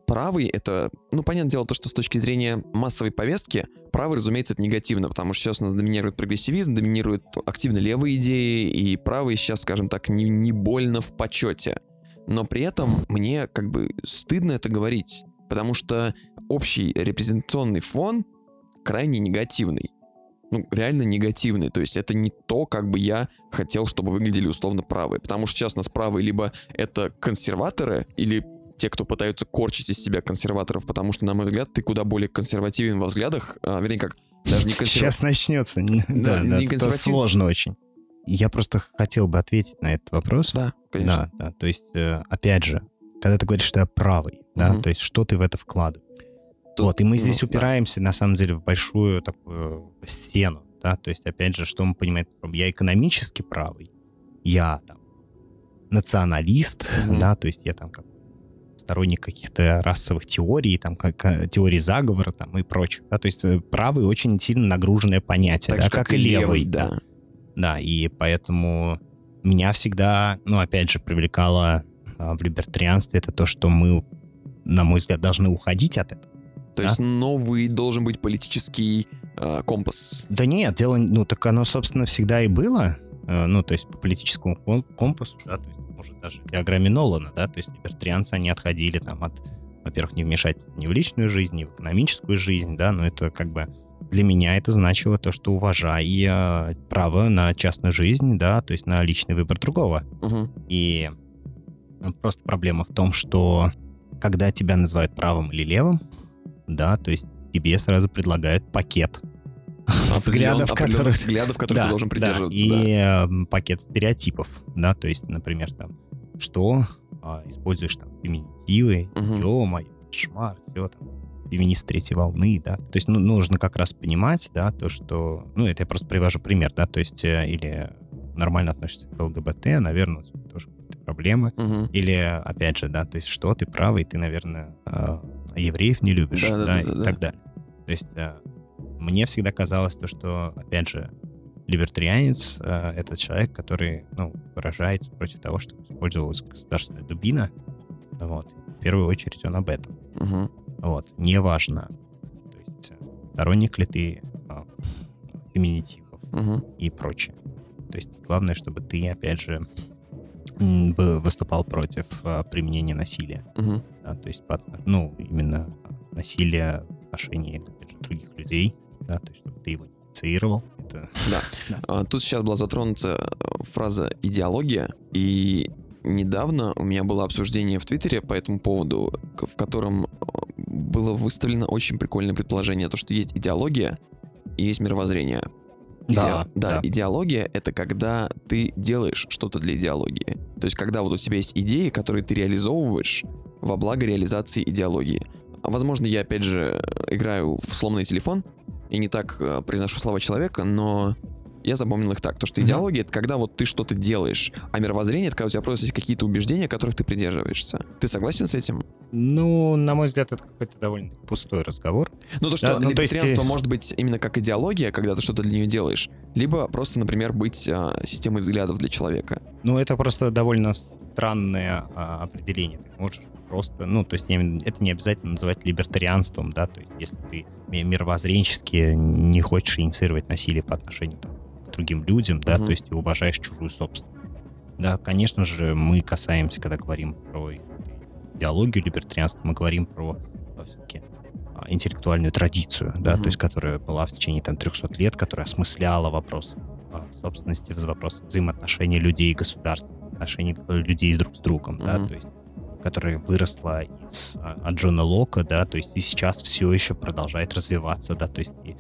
правый — это, ну, понятное дело, то, что с точки зрения массовой повестки, правый, разумеется, это негативно, потому что сейчас у нас доминирует прогрессивизм, доминируют активно левые идеи, и правый сейчас, скажем так, не, не больно в почете. Но при этом мне как бы стыдно это говорить, потому что общий репрезентационный фон крайне негативный. Ну, реально негативный. То есть это не то, как бы я хотел, чтобы выглядели условно правые. Потому что сейчас у нас правые либо это консерваторы, или те, кто пытаются корчить из себя консерваторов, потому что, на мой взгляд, ты куда более консервативен во взглядах, а, вернее, как даже не консервативен. Сейчас начнется. Да, да, не это сложно очень. Я просто хотел бы ответить на этот вопрос. Да, конечно. Да, да. То есть, э, опять же, когда ты говоришь, что я правый, да, то есть что ты в это вкладываешь? Тут, вот, и мы здесь ну, упираемся, да. на самом деле, в большую такую стену, да, то есть, опять же, что мы понимаем, я экономически правый, я там националист, mm-hmm. да, то есть я там как сторонник каких-то расовых теорий, там, как теории заговора там и прочее. Да? То есть э, правый очень сильно нагруженное понятие, так да, как, как и левый. Да. да. Да, и поэтому меня всегда, ну, опять же, привлекало а, в либертарианстве это то, что мы, на мой взгляд, должны уходить от этого. То да? есть новый должен быть политический э, компас. Да нет, дело, ну так оно, собственно, всегда и было. Э, ну, то есть по политическому компасу, да, то есть, может, даже диаграмме Нолана, да, то есть либертарианцы, они отходили там от, во-первых, не вмешать ни в личную жизнь, ни в экономическую жизнь, да, но это как бы для меня это значило то, что уважай э, право на частную жизнь, да, то есть на личный выбор другого. Угу. И ну, просто проблема в том, что когда тебя называют правым или левым, да, то есть тебе сразу предлагают пакет взглядов, которых, взглядов, которых да, ты должен придерживаться. Да, и да. пакет стереотипов, да, то есть, например, там, что а, используешь там феминитивы, угу. ё-моё, кошмар, все там, феминист третьей волны, да, то есть, ну, нужно как раз понимать, да, то, что, ну, это я просто привожу пример, да, то есть, э, или нормально относишься к ЛГБТ, наверное, тоже проблемы, угу. или, опять же, да, то есть, что ты правый, ты, наверное, а, евреев не любишь, да, да, да, да и да. так далее. То есть э, мне всегда казалось то, что, опять же, либертарианец э, — это человек, который ну, выражается против того, что использовалась государственная дубина. Вот. В первую очередь он об этом. Угу. Вот. Неважно, то есть сторонник ли ты э, феминитивов угу. и прочее. То есть главное, чтобы ты, опять же, выступал против а, применения насилия. Угу. Да, то есть, ну, именно насилие в отношении опять же, других людей, да, то есть, чтобы ты его инициировал. Это... Да. да. А, тут сейчас была затронута э, фраза «идеология», и недавно у меня было обсуждение в Твиттере по этому поводу, в котором э, было выставлено очень прикольное предположение, то, что есть идеология и есть мировоззрение. Иде... Да, да, да, идеология — это когда ты делаешь что-то для идеологии. То есть когда вот у тебя есть идеи, которые ты реализовываешь во благо реализации идеологии. Возможно, я, опять же, играю в сломанный телефон и не так э, произношу слова человека, но я запомнил их так. То, что идеология это когда вот ты что-то делаешь, а мировоззрение это когда у тебя просто есть какие-то убеждения, которых ты придерживаешься. Ты согласен с этим? Ну, на мой взгляд, это какой-то довольно пустой разговор. Ну, то, что да, ну, то есть... может быть именно как идеология, когда ты что-то для нее делаешь, либо просто, например, быть а, системой взглядов для человека. Ну, это просто довольно странное а, определение. Ты можешь просто, ну, то есть это не обязательно называть либертарианством, да, то есть если ты мировоззренчески не хочешь инициировать насилие по отношению там, другим людям, да, угу. то есть уважаешь чужую собственность. Да, конечно же, мы касаемся, когда говорим про идеологию либертарианства, мы говорим про все-таки а, интеллектуальную традицию, да, угу. то есть которая была в течение там 300 лет, которая осмысляла вопрос а, собственности, вопрос взаимоотношений людей и государств, отношений людей друг с другом, угу. да, то есть которая выросла из, а, от Джона Лока, да, то есть и сейчас все еще продолжает развиваться, да, то есть и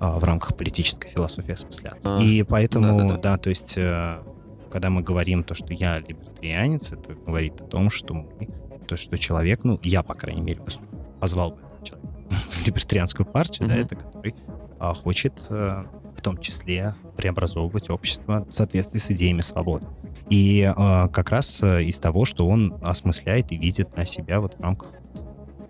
а, в рамках политической философии осмысляться. А, и поэтому, да, да, да. да, то есть, э, когда мы говорим то, что я либертарианец, это говорит о том, что мы, то, что человек, ну, я, по крайней мере, позвал бы человека в либертарианскую партию, mm-hmm. да, это который а, хочет а, том числе преобразовывать общество в соответствии с идеями свободы. И а, как раз из того, что он осмысляет и видит на себя вот в рамках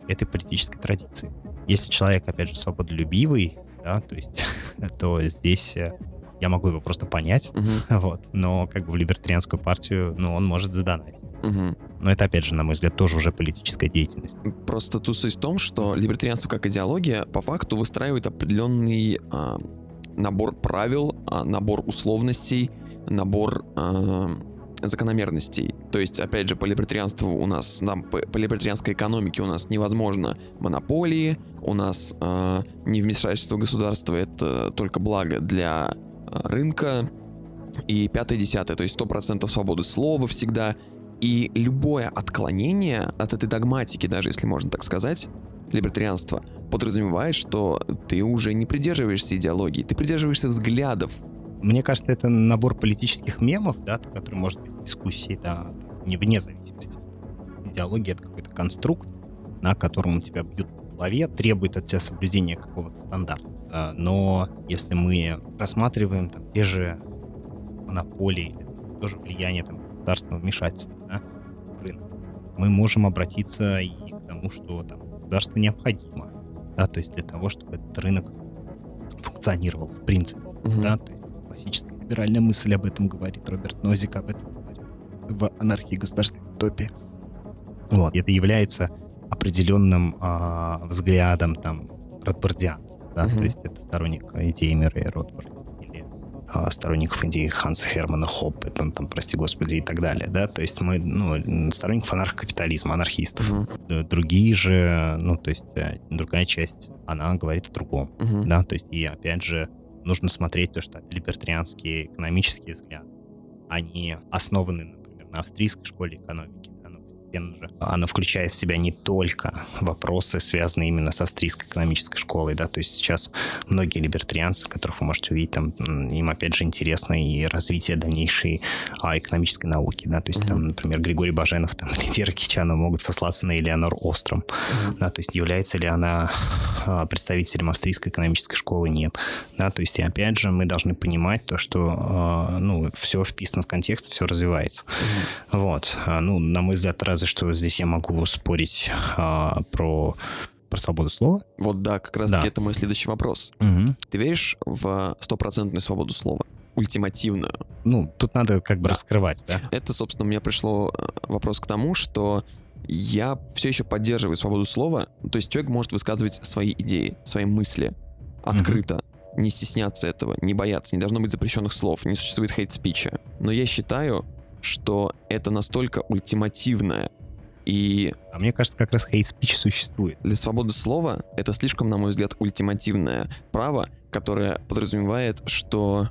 этой политической традиции. Если человек, опять же, свободолюбивый, да, то есть, то здесь э, я могу его просто понять, Мгм. вот, но как бы в либертарианскую партию, ну, он может задонатить. Мгм. Но это, опять же, на мой взгляд, тоже уже политическая деятельность. Просто тут суть в том, что либертарианство как идеология по факту выстраивает определенный а, набор правил, а, набор условностей, набор а, закономерностей. То есть, опять же, по либертарианству у нас, нам, по, по либертарианской экономике у нас невозможно монополии, у нас а, невмешательство государства это только благо для рынка, и пятое, десятое, то есть 100% свободы слова всегда, и любое отклонение от этой догматики, даже если можно так сказать, либертарианства, подразумевает, что ты уже не придерживаешься идеологии, ты придерживаешься взглядов. Мне кажется, это набор политических мемов, да, который может быть в дискуссии, да, не вне зависимости. Идеология — это какой-то конструкт, на котором тебя бьют по голове, требует от тебя соблюдения какого-то стандарта. Но если мы рассматриваем там те же монополии, тоже влияние там, государственного вмешательства да, в рынок, мы можем обратиться и к тому, что там, государство необходимо, да, то есть для того, чтобы этот рынок функционировал в принципе Мгм. да, то есть классическая либеральная мысль об этом говорит, Роберт Нозик об этом говорит в «Анархии государственной утопии». Вот, это является определенным а, взглядом там ротбардианцев, да, Мгм. то есть это сторонник идеи Мюррея Ротбарда или а, сторонников идеи Ханса Хермана Хоппе, там, прости господи, и так далее, да, то есть мы, ну, сторонников анархокапитализма, анархистов. Д- Другие же, ну, то есть э, другая часть, она говорит о другом Мгм. да, то есть и опять же нужно смотреть то, что либертарианские экономические взгляды, они основаны, например, на австрийской школе экономики, же она включает в себя не только вопросы, связанные именно с австрийской экономической школой, да, то есть сейчас многие либертарианцы, которых вы можете увидеть, там, им опять же интересно и развитие дальнейшей а, экономической науки, да, то есть там, например, Григорий Баженов там, или Вера Кичанова могут сослаться на Элеонор Остром, да, то есть является ли она а, представителем австрийской экономической школы, нет, да, то есть и опять же мы должны понимать то, что, а, ну, все вписано в контекст, все развивается, вот, А, ну, на мой взгляд, разве что здесь я могу спорить а, про про свободу слова. Вот да, как раз Да. таки это мой следующий вопрос. Ты веришь в стопроцентную свободу слова? Ультимативную? Ну, тут надо как бы Да. раскрывать, да. Это, собственно, у меня пришло э, вопрос к тому, что я все еще поддерживаю свободу слова. То есть человек может высказывать свои идеи, свои мысли открыто, не стесняться этого, не бояться, не должно быть запрещенных слов, не существует хейт-спича. Но я считаю, что это настолько ультимативное и А мне кажется, как раз хейт-спич существует. для свободы слова это слишком, на мой взгляд, ультимативное право, которое подразумевает, что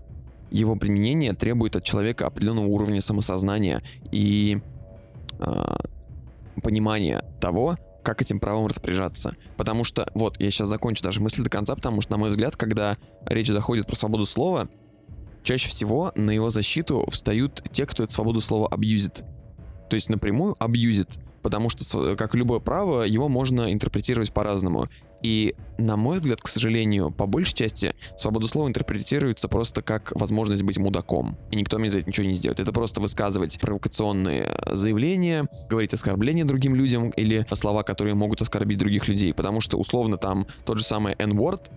его применение требует от человека определенного уровня самосознания и а, понимания того, как этим правом распоряжаться. Потому что, вот, я сейчас закончу даже мысль до конца, потому что, на мой взгляд, когда речь заходит про свободу слова, чаще всего на его защиту встают те, кто эту свободу слова абьюзит. То есть напрямую абьюзит, потому что, как любое право, его можно интерпретировать по-разному. И, на мой взгляд, к сожалению, по большей части свобода слова интерпретируется просто как возможность быть мудаком. И никто мне за это ничего не сделает. Это просто высказывать провокационные заявления, говорить оскорбления другим людям или слова, которые могут оскорбить других людей. Потому что, условно, там тот же самый N-word,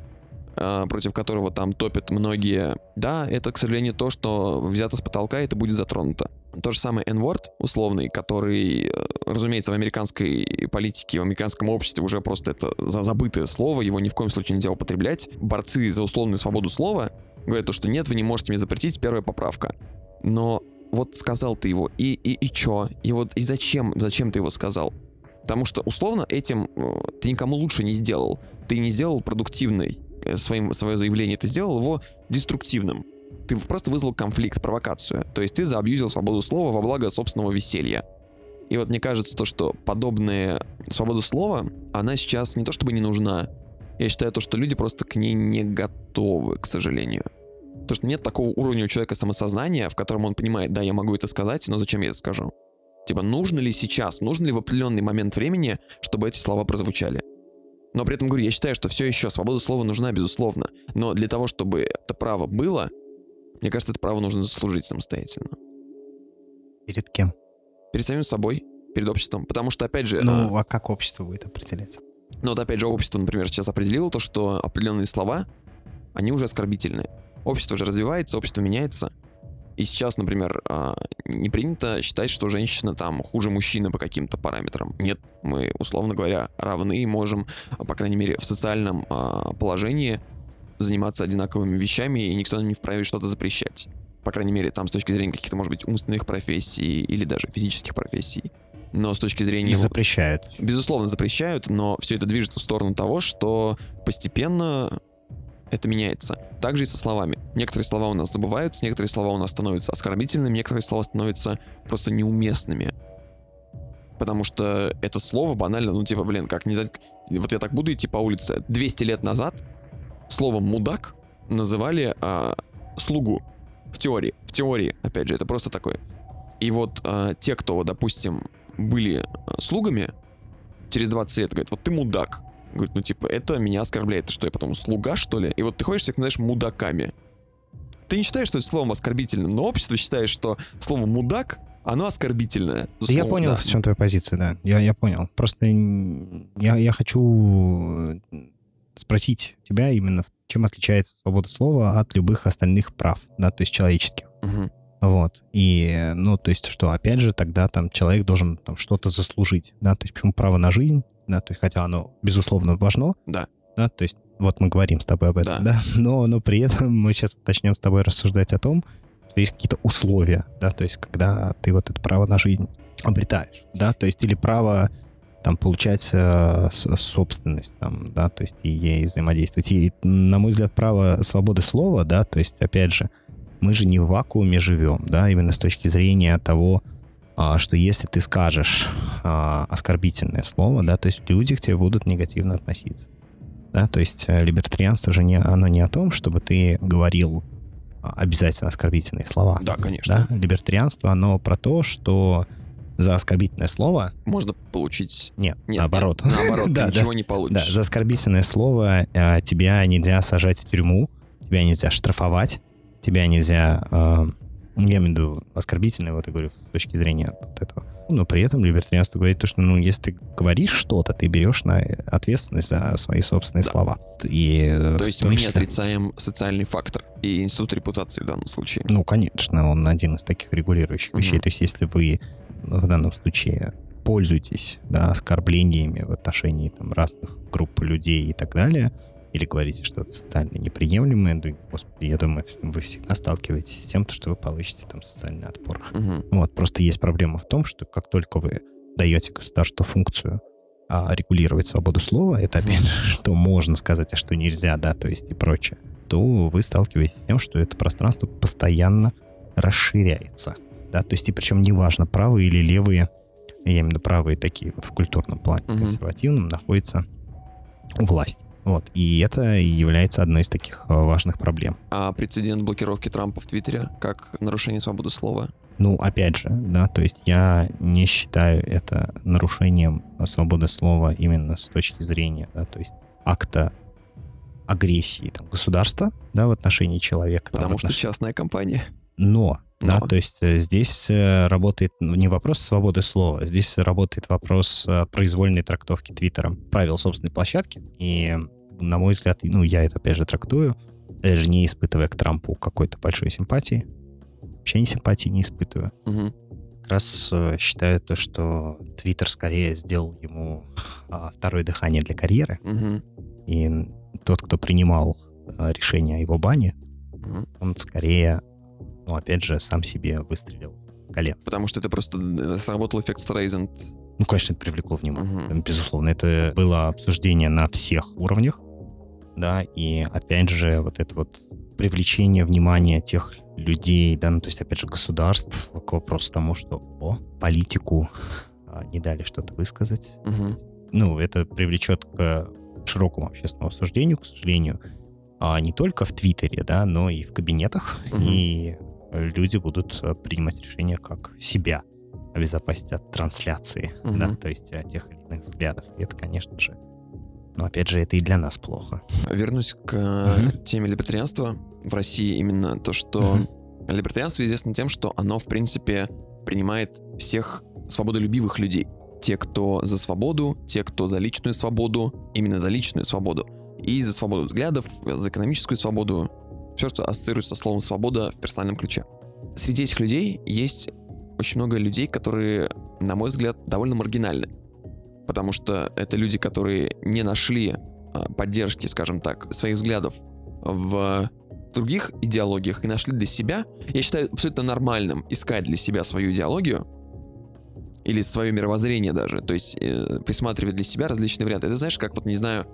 против которого там топят многие, да, это, к сожалению, то, что взято с потолка, и это будет затронуто. То же самое N-word условный, который, э, разумеется, в американской политике, в американском обществе уже просто это за забытое слово, его ни в коем случае нельзя употреблять. Борцы за условную свободу слова говорят то, что нет, вы не можете мне запретить, первая поправка. Но вот сказал ты его, и, и, и чё? И вот и зачем, зачем ты его сказал? Потому что, условно, этим э, ты никому лучше не сделал. Ты не сделал продуктивной своим, свое заявление, ты сделал его деструктивным. Ты просто вызвал конфликт, провокацию. То есть ты заабьюзил свободу слова во благо собственного веселья. И вот мне кажется, то, что подобная свобода слова, она сейчас не то чтобы не нужна. Я считаю то, что люди просто к ней не готовы, к сожалению. То, что нет такого уровня у человека самосознания, в котором он понимает, да, я могу это сказать, но зачем я это скажу? Типа, нужно ли сейчас, нужно ли в определенный момент времени, чтобы эти слова прозвучали? Но при этом говорю, я считаю, что все еще свобода слова нужна, безусловно. Но для того, чтобы это право было, мне кажется, это право нужно заслужить самостоятельно. Перед кем? Перед самим собой, перед обществом. Потому что, опять же, а, Ну, а как общество будет определяться? ну вот опять же, общество, например, сейчас определило то, что определенные слова, они уже оскорбительны. общество же развивается, общество меняется. И сейчас, например, а, не принято считать, что женщина там хуже мужчины по каким-то параметрам. Нет, мы, условно говоря, равны и можем, по крайней мере, в социальном а, положении заниматься одинаковыми вещами, и никто не вправе что-то запрещать. По крайней мере, там с точки зрения каких-то, может быть, умственных профессий или даже физических профессий. Но с точки зрения... Запрещают. Безусловно, запрещают, но все это движется в сторону того, что постепенно это меняется. Также и со словами. Некоторые слова у нас забываются, некоторые слова у нас становятся оскорбительными, некоторые слова становятся просто неуместными. Потому что это слово банально, ну типа, блин, как не вот я так буду идти по улице. 200 лет назад словом «мудак» называли а, слугу. В теории. В теории, опять же, это просто такое. И вот а, те, кто, допустим, были а, слугами, через 20 лет говорят, вот ты мудак. Говорит, ну типа, это меня оскорбляет. Что я потом, слуга, что ли? И вот ты ходишь, всех называешь мудаками. Ты не считаешь, что это словом оскорбительным, но общество считает, что слово мудак, оно оскорбительное. Слово, я понял, да. в чем твоя позиция, да. Я, я понял. Просто я, я хочу спросить тебя именно, чем отличается свобода слова от любых остальных прав, да, то есть человеческих. Угу. Вот. И, ну, то есть что, опять же, тогда там человек должен там что-то заслужить, да, то есть почему право на жизнь, да, то есть хотя оно, безусловно, важно. Да. Да, то есть вот мы говорим с тобой об этом, да, да но, но при этом мы сейчас начнем с тобой рассуждать о том, что есть какие-то условия, да, то есть когда ты вот это право на жизнь обретаешь, да, то есть или право там получать э, собственность, там, да, то есть и ей взаимодействовать. И, на мой взгляд, право свободы слова, да, то есть, опять же, мы же не в вакууме живем, да, именно с точки зрения того, что если ты скажешь а, оскорбительное слово, да, то есть люди к тебе будут негативно относиться. Да, то есть э, либертарианство же не, оно не о том, чтобы ты говорил а, обязательно оскорбительные слова. Да, конечно. Да? Либертарианство, оно про то, что за оскорбительное слово... Можно получить... Нет, нет наоборот. Нет, наоборот, да, ничего да, не получишь. Да, за оскорбительное слово тебя нельзя сажать в тюрьму, тебя нельзя штрафовать, тебя нельзя... Э, я имею в виду оскорбительное, вот я говорю, с точки зрения вот этого. Но при этом либертарианство говорит то, что, ну, если ты говоришь что-то, ты берешь на ответственность за свои собственные да. слова. И, то есть мы числе... не отрицаем социальный фактор и институт репутации в данном случае. Ну, конечно, он один из таких регулирующих угу. вещей. То есть если вы в данном случае пользуетесь да, оскорблениями в отношении там, разных групп людей и так далее, или говорите что-то социально неприемлемое, ну, господи, я думаю, вы всегда сталкиваетесь с тем, что вы получите там социальный отпор. Угу. Вот, просто есть проблема в том, что как только вы даете государству функцию а, регулировать свободу слова, это опять же, что можно сказать, а что нельзя, да, то есть и прочее, то вы сталкиваетесь с тем, что это пространство постоянно расширяется да, то есть и причем неважно, правые или левые, я виду правые такие вот в культурном плане, угу. консервативном, находится у власти. Вот. И это является одной из таких э, важных проблем. А прецедент блокировки Трампа в Твиттере как нарушение свободы слова? Ну, опять же, да, то есть я не считаю это нарушением свободы слова именно с точки зрения, да, то есть акта агрессии там, государства, да, в отношении человека. Потому там, что отнош... частная компания. Но да, то есть э, здесь э, работает не вопрос свободы слова, здесь работает вопрос э, произвольной трактовки Твиттером правил собственной площадки. И, на мой взгляд, ну, я это опять же трактую, даже не испытывая к Трампу какой-то большой симпатии. Вообще ни симпатии не испытываю. Угу. Как раз считаю то, что Твиттер скорее сделал ему а, второе дыхание для карьеры. Угу. И тот, кто принимал а, решение о его бане, угу. он скорее ну, опять же, сам себе выстрелил колен. Потому что это просто э, сработал эффект Стрейзенд. Ну, конечно, это привлекло внимание. Угу. Безусловно, это было обсуждение на всех уровнях, да, и опять же, вот это вот привлечение внимания тех людей, да, ну, то есть, опять же, государств к вопросу тому, что, о, политику а, не дали что-то высказать. Угу. Ну, это привлечет к широкому общественному обсуждению, к сожалению, а не только в Твиттере, да, но и в кабинетах, угу. и люди будут э, принимать решения как себя обезопасить от трансляции, угу. да, то есть от тех или иных взглядов. И это, конечно же, но опять же, это и для нас плохо. Вернусь к угу. теме либертарианства. В России именно то, что угу. либертарианство известно тем, что оно, в принципе, принимает всех свободолюбивых людей. Те, кто за свободу, те, кто за личную свободу, именно за личную свободу. И за свободу взглядов, за экономическую свободу, все, что ассоциируется со словом свобода в персональном ключе. Среди этих людей есть очень много людей, которые, на мой взгляд, довольно маргинальны. Потому что это люди, которые не нашли а, поддержки, скажем так, своих взглядов в других идеологиях и нашли для себя. Я считаю абсолютно нормальным искать для себя свою идеологию или свое мировоззрение даже. То есть э, присматривать для себя различные варианты. Это знаешь, как вот, не знаю,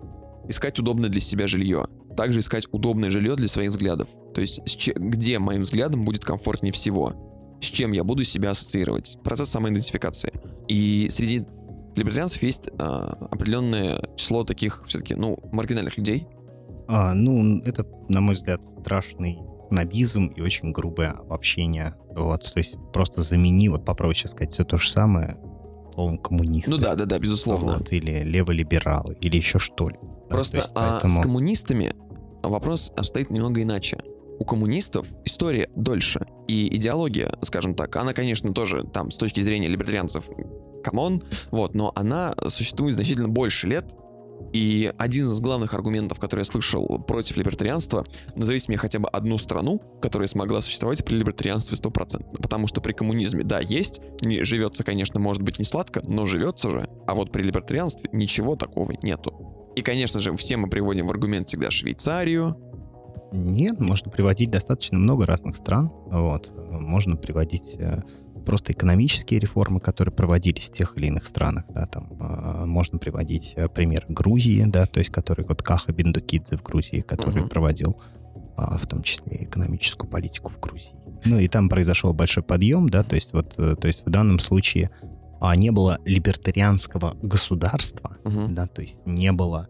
искать удобное для себя жилье. Также искать удобное жилье для своих взглядов. То есть где моим взглядом будет комфортнее всего. С чем я буду себя ассоциировать. Процесс самоидентификации. И среди либертарианцев есть а, определенное число таких все-таки, ну, маргинальных людей. А, ну, это, на мой взгляд, страшный снобизм и очень грубое обобщение. Вот, то есть просто замени, вот попробуй сейчас сказать все то же самое словом коммунист. Ну да, да, да, безусловно. Вот, или леволибералы, или еще что ли. Просто да, есть, а поэтому... с коммунистами вопрос обстоит немного иначе. У коммунистов история дольше. И идеология, скажем так, она, конечно, тоже там с точки зрения либертарианцев come on, вот, но она существует значительно больше лет, и один из главных аргументов, который я слышал против либертарианства, назовите мне хотя бы одну страну, которая смогла существовать при либертарианстве 100%. Потому что при коммунизме, да, есть, не, живется, конечно, может быть не сладко, но живется же. А вот при либертарианстве ничего такого нету. И, конечно же, все мы приводим в аргумент всегда Швейцарию. Нет, можно приводить достаточно много разных стран. Вот. Можно приводить э, просто экономические реформы, которые проводились в тех или иных странах, да, там э, можно приводить э, пример Грузии, да, то есть который вот Каха Биндукидзе в Грузии, который uh-huh. проводил э, в том числе экономическую политику в Грузии. Ну и там произошел большой подъем, да, то есть вот, э, то есть в данном случае а, не было либертарианского государства, uh-huh. да, то есть не было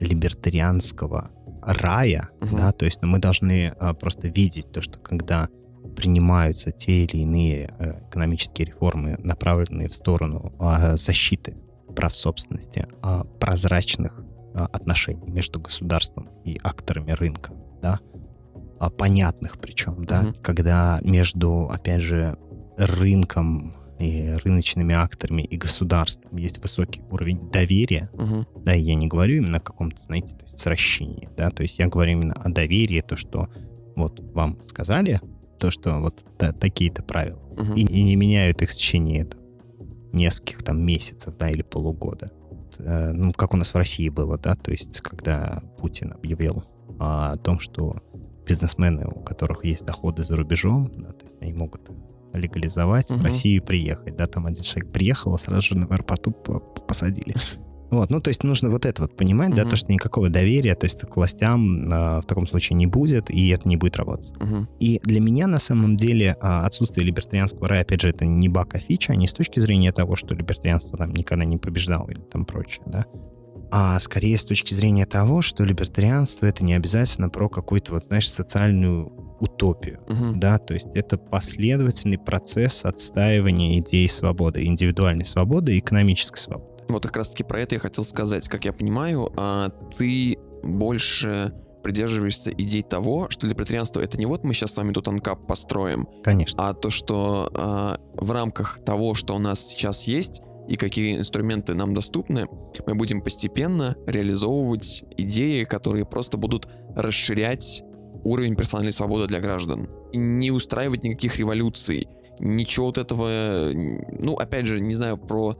либертарианского рая, uh-huh. да, то есть ну, мы должны а, просто видеть то, что когда принимаются те или иные э, экономические реформы, направленные в сторону а, защиты прав собственности, а, прозрачных а, отношений между государством и акторами рынка, да, понятных причем, да, uh-huh. когда между, опять же, рынком и рыночными акторами и государством есть высокий уровень доверия, uh-huh. да, я не говорю именно о каком-то, знаете, то есть сращении, да, то есть я говорю именно о доверии, то, что вот вам сказали, то, что вот да, такие-то правила. Угу. И, и не меняют их в течение там, нескольких там месяцев, да, или полугода. Э, ну, как у нас в России было, да, то есть, когда Путин объявил о том, что бизнесмены, у которых есть доходы за рубежом, да, то есть они могут легализовать, угу. в Россию приехать, да, там один человек приехал, а сразу же в аэропорту посадили. Вот, ну, то есть нужно вот это вот понимать, uh-huh. да, то, что никакого доверия, то есть к властям э, в таком случае не будет, и это не будет работать. Uh-huh. И для меня, на самом деле, э, отсутствие либертарианского рая, опять же, это не бака фича, не с точки зрения того, что либертарианство там никогда не побеждало или там прочее, да, а скорее с точки зрения того, что либертарианство это не обязательно про какую-то, вот, знаешь, социальную утопию, uh-huh. да, то есть это последовательный процесс отстаивания идей свободы, индивидуальной свободы и экономической свободы. Вот как раз-таки про это я хотел сказать. Как я понимаю, а, ты больше придерживаешься идей того, что либертарианство это не вот мы сейчас с вами тут анкап построим, конечно, а то, что э, в рамках того, что у нас сейчас есть и какие инструменты нам доступны, мы будем постепенно реализовывать идеи, которые просто будут расширять уровень персональной свободы для граждан. И не устраивать никаких революций, ничего вот этого, ну, опять же, не знаю про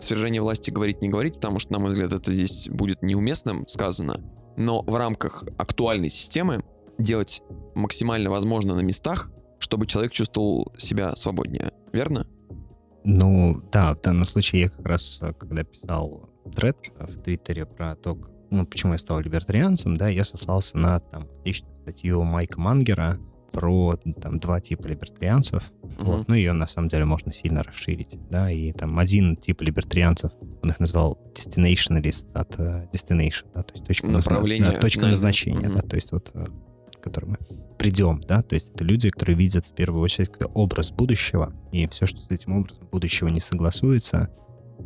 свержение власти говорить не говорить, потому что, на мой взгляд, это здесь будет неуместным сказано. Но в рамках актуальной системы делать максимально возможно на местах, чтобы человек чувствовал себя свободнее. Верно? Ну, да, в данном случае я как раз, когда писал тред в Твиттере про то, ну, почему я стал либертарианцем, да, я сослался на там личную статью Майка Мангера, про там два типа либертарианцев. Uh-huh. Вот. Ну, ее на самом деле можно сильно расширить, да, и там один тип либертарианцев, он их назвал destinationalist от uh, destination, да, то есть точка, Направление, назна... да, точка назначения, uh-huh. да, то есть вот uh, к которому мы придем, да, то есть это люди, которые видят в первую очередь образ будущего, и все, что с этим образом будущего не согласуется,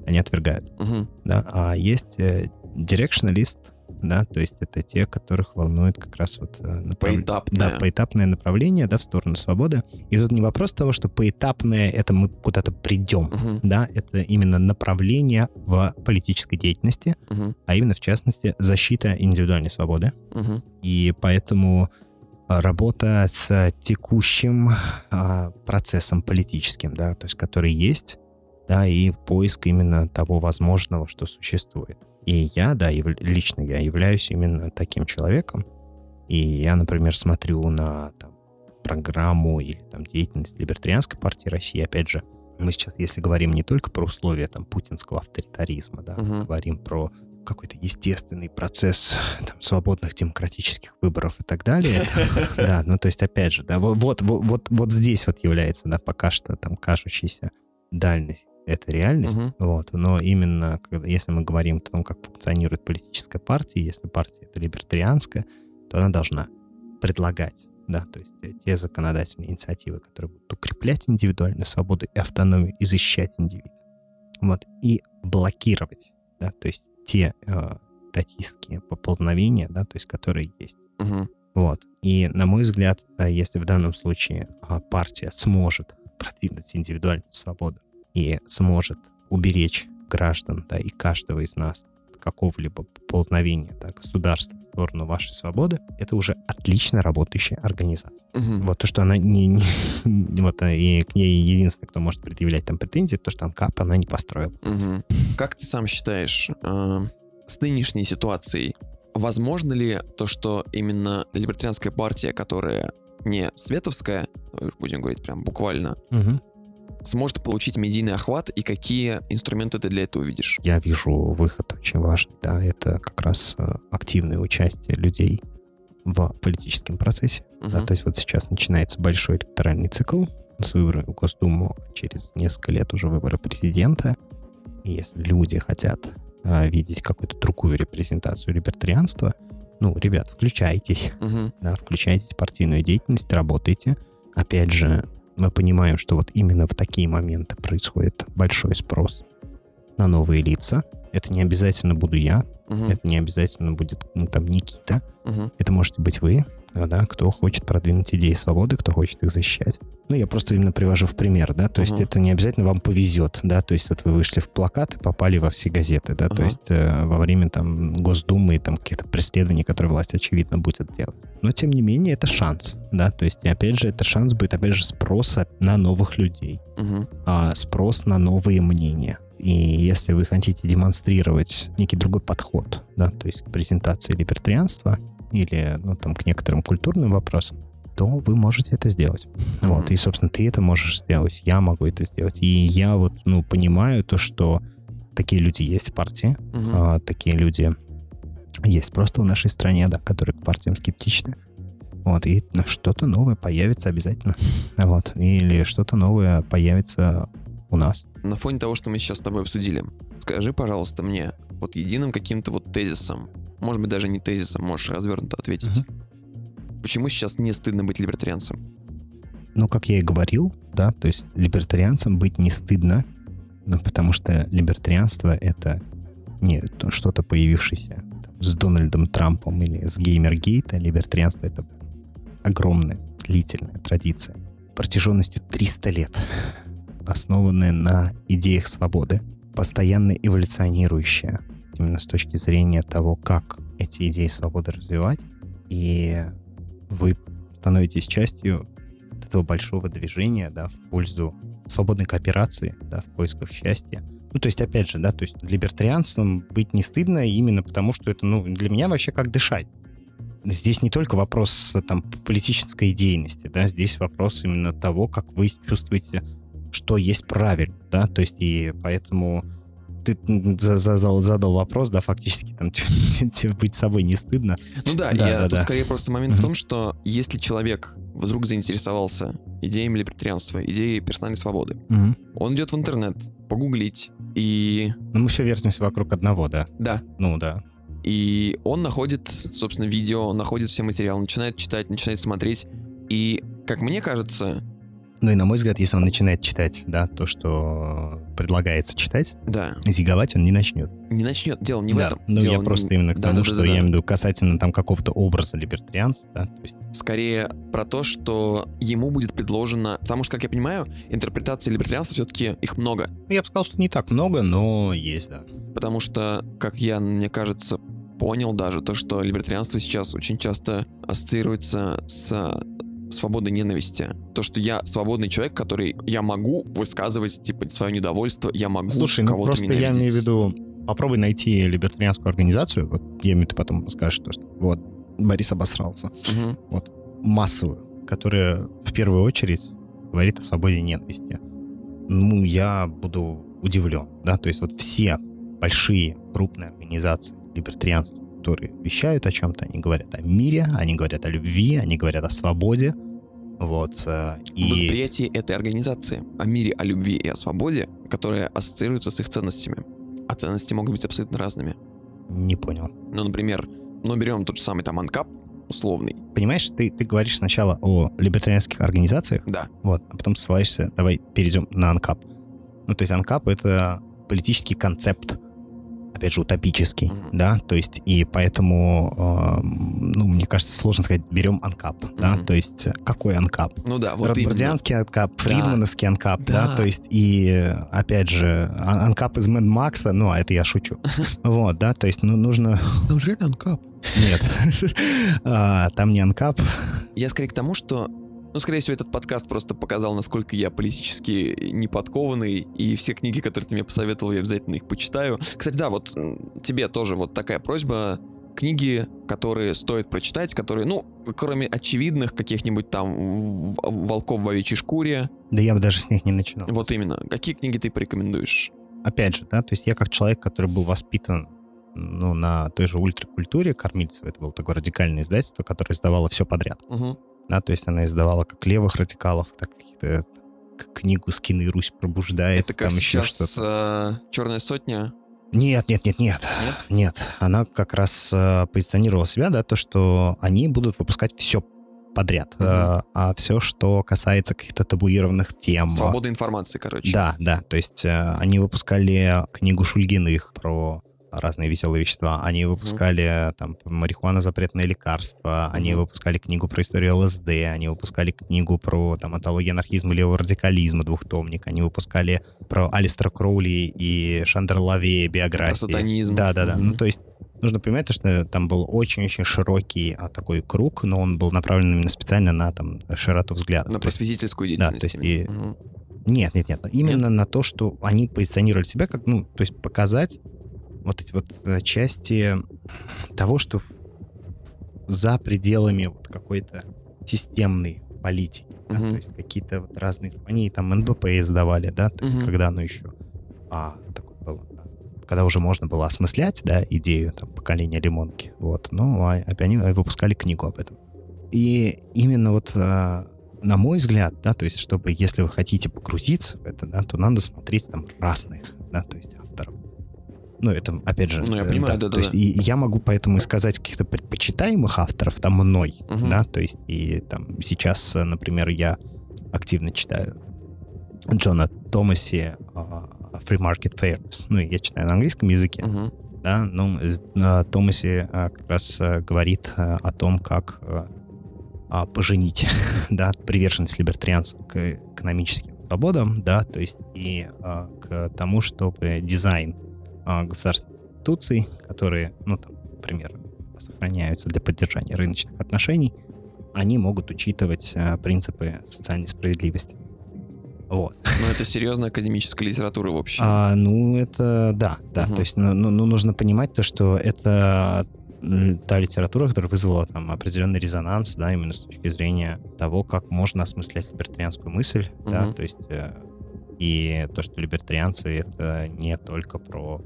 они отвергают, uh-huh. да, а есть э, directionalist, да, то есть это те, которых волнует как раз вот э, направ... поэтапное. Да, поэтапное направление, да, в сторону свободы. И тут не вопрос того, что поэтапное это мы куда-то придем, угу. да, это именно направление в политической деятельности, угу. а именно в частности защита индивидуальной свободы. Угу. И поэтому работа с текущим а, процессом политическим, да, то есть который есть, да, и поиск именно того возможного, что существует. И я, да, яв... лично я являюсь именно таким человеком. И я, например, смотрю на там, программу или там деятельность Либертарианской партии России, опять же, мы сейчас, если говорим не только про условия там путинского авторитаризма, да, uh-huh. говорим про какой-то естественный процесс там, свободных демократических выборов и так далее. Да, ну то есть опять же, да, вот, вот, вот, вот здесь вот является, да, пока что там кажущаяся дальность это реальность, uh-huh. вот, но именно когда, если мы говорим о том, как функционирует политическая партия, если партия это либертарианская, то она должна предлагать, да, то есть те законодательные инициативы, которые будут укреплять индивидуальную свободу и автономию и защищать индивида, вот, и блокировать, да, то есть те э, татистские поползновения, да, то есть которые есть. Угу. Вот. И, на мой взгляд, если в данном случае а, партия сможет продвинуть индивидуальную свободу и сможет уберечь граждан, да, и каждого из нас от какого-либо поползновения да, государства в сторону вашей свободы, это уже отлично работающая организация. Угу. Вот то, что она не, не вот и к ней единственное, кто может предъявлять там претензии, то, что АНКАП она не построила. Угу. Как ты сам считаешь, э, с нынешней ситуацией возможно ли то, что именно либертарианская партия, которая не световская, будем говорить прям буквально, угу сможет получить медийный охват и какие инструменты ты для этого видишь? Я вижу выход очень важный, да, это как раз э, активное участие людей в политическом процессе. Uh-huh. Да, то есть вот сейчас начинается большой электоральный цикл с выборами в Госдуму, через несколько лет уже выборы президента. И если люди хотят а, видеть какую-то другую репрезентацию либертарианства, ну, ребят, включайтесь, uh-huh. да, включайтесь в партийную деятельность, работайте. Опять же, мы понимаем, что вот именно в такие моменты происходит большой спрос на новые лица. Это не обязательно буду я, угу. это не обязательно будет ну, там Никита. Угу. Это можете быть вы, да, кто хочет продвинуть идеи свободы, кто хочет их защищать. Ну, я просто именно привожу в пример, да, то uh-huh. есть это не обязательно вам повезет, да, то есть вот вы вышли в плакат и попали во все газеты, да, uh-huh. то есть э, во время там Госдумы и там каких-то преследований, которые власть, очевидно, будет делать. Но, тем не менее, это шанс, да, то есть, и опять же, это шанс будет, опять же, спроса на новых людей, uh-huh. а, спрос на новые мнения. И если вы хотите демонстрировать некий другой подход, да, то есть к презентации либертарианства, или ну, там, к некоторым культурным вопросам, то вы можете это сделать. Mm-hmm. Вот, и, собственно, ты это можешь сделать, я могу это сделать. И я вот, ну, понимаю то, что такие люди есть в партии, mm-hmm. а, такие люди есть просто в нашей стране, да, которые к партиям скептичны. Вот, и что-то новое появится обязательно. Вот, или что-то новое появится у нас. На фоне того, что мы сейчас с тобой обсудили, скажи, пожалуйста, мне вот единым каким-то вот тезисом, может быть, даже не тезисом, можешь развернуто ответить. Uh-huh. Почему сейчас не стыдно быть либертарианцем? Ну, как я и говорил, да, то есть либертарианцем быть не стыдно, ну, потому что либертарианство — это не что-то появившееся там, с Дональдом Трампом или с Геймергейта. Либертарианство — это огромная, длительная традиция протяженностью 300 лет, основанная на идеях свободы, постоянно эволюционирующая, именно с точки зрения того, как эти идеи свободы развивать, и вы становитесь частью этого большого движения, да, в пользу свободной кооперации, да, в поисках счастья. Ну, то есть, опять же, да, то есть либертарианством быть не стыдно именно потому, что это, ну, для меня вообще как дышать. Здесь не только вопрос там политической идейности, да, здесь вопрос именно того, как вы чувствуете, что есть правильно, да, то есть и поэтому ты задал, задал вопрос, да, фактически там тебе быть собой не стыдно. Ну да, да, я, да тут да. скорее просто момент в том, что если человек вдруг заинтересовался идеями либертарианства, идеей персональной свободы, угу. он идет в интернет, погуглить и... Ну мы все вертимся вокруг одного, да? Да. Ну да. И он находит, собственно, видео, находит все материалы, начинает читать, начинает смотреть. И, как мне кажется, ну и на мой взгляд, если он начинает читать, да, то, что предлагается читать, да. зиговать он не начнет. Не начнет, дело не да. в этом. Ну, дело я просто именно к да, тому, да, что да, да, я имею в виду касательно там какого-то образа либертарианства, да, то есть... Скорее про то, что ему будет предложено... Потому что, как я понимаю, интерпретации либертарианства все-таки их много. Ну, я бы сказал, что не так много, но есть, да. Потому что, как я, мне кажется, понял даже то, что либертарианство сейчас очень часто ассоциируется с свободой ненависти. То, что я свободный человек, который я могу высказывать типа свое недовольство, я могу Слушай, ну кого-то просто я ненавидеть. имею в виду, попробуй найти либертарианскую организацию, вот я виду, ты потом скажешь, то, что вот Борис обосрался, Мгм. массовую, которая в первую очередь говорит о свободе ненависти. Ну, я буду удивлен, да, то есть вот все большие крупные организации либертарианские, которые вещают о чем-то, они говорят о мире, они говорят о любви, они говорят о свободе, вот, э, и... Восприятие этой организации о мире, о любви и о свободе, которые ассоциируются с их ценностями. А ценности могут быть абсолютно разными. Не понял. Ну, например, ну, берем тот же самый там анкап условный. Понимаешь, ты, ты говоришь сначала о либертарианских организациях, Да. вот, а потом ссылаешься, давай перейдем на анкап. Ну, то есть анкап — это политический концепт, опять же, утопический, да, то есть и поэтому, э, ну, мне кажется, сложно сказать, берем анкап, да, Мгм. то есть какой анкап? Ну да, вот. Ротбардианский анкап, Да. фридмановский анкап, да. Да. то есть и, опять же, ан- анкап из Мэд Макса, ну, а это я шучу, вот, да, то есть, ну, нужно... Неужели анкап? Нет, А, там не анкап, Я скорее к тому, что ну, скорее всего, этот подкаст просто показал, насколько я политически неподкованный, и все книги, которые ты мне посоветовал, я обязательно их почитаю. Кстати, да, вот тебе тоже вот такая просьба. Книги, которые стоит прочитать, которые, ну, кроме очевидных каких-нибудь там волков в овечьей шкуре, да я бы даже с них не начинал. вот именно, какие книги ты порекомендуешь? опять же, да, то есть я как человек, который был воспитан ну, на той же ультракультуре, Кормильцево, это было такое радикальное издательство, которое издавало все подряд, Мгм. Да, то есть она издавала как левых радикалов, так какие-то к- книгу «Скины Русь пробуждает», Это как там еще что-то. э, «Черная сотня». Нет, нет, нет, нет, Нет? нет. Она как раз э, позиционировала себя, да, то, что они будут выпускать все подряд, Мгм. э, а все, что касается каких-то табуированных тем. Свобода информации, короче. Да, да. То есть э, они выпускали книгу Шульгиных про разные веселые вещества. Они выпускали там марихуана запретное лекарство. Они выпускали книгу про историю ЛСД. Они выпускали книгу про там антологию анархизма и левого радикализма двухтомник. Они выпускали про Алистера Кроули и Шандер Лаве биографии. сатанизм. Да, да, да. Ну то есть нужно понимать, то, что там был очень-очень широкий а, такой круг, но он был направлен именно специально на там широту взглядов. На просветительскую Да, деятельность. то есть и- Мгм. нет, нет, нет. Именно на то, что они позиционировали себя как, ну, то есть показать вот эти вот э, части того, что за пределами вот какой-то системной политики. да, Мгм. то есть какие-то вот разные... Они там НБП издавали, да, то есть Мгм. когда оно еще... А, такое было, да, когда уже можно было осмыслять, да, идею там поколения лимонки. Вот. Ну, а, а они выпускали книгу об этом. И именно вот а, на мой взгляд, да, то есть, чтобы, если вы хотите погрузиться в это, да, то надо смотреть там разных, да, то есть. Ну, это, опять же... Ну, я э, понимаю, То да-да-да. есть, и я могу поэтому и сказать каких-то предпочитаемых авторов там мной, Мгм. да, то есть, и там сейчас, э, например, я активно читаю Джона Томаси а, Free Market Fairness. Ну, я читаю на английском языке, Мгм. да, ну, Томаси как раз говорит о том, как а, поженить, да, приверженность либертарианцев к экономическим свободам, да, то есть и к тому, чтобы дизайн государственных институций, которые, ну, там, например, сохраняются для поддержания рыночных отношений, они могут учитывать а, принципы социальной справедливости. Вот. Ну, это серьезная академическая литература, в общем. А, ну, это да, да. Мгм. То есть, ну, ну, ну, нужно понимать то, что это та литература, которая вызвала там определенный резонанс, да, именно с точки зрения того, как можно осмыслять либертарианскую мысль, да, Мгм. то есть э, и то, что либертарианцы это не только про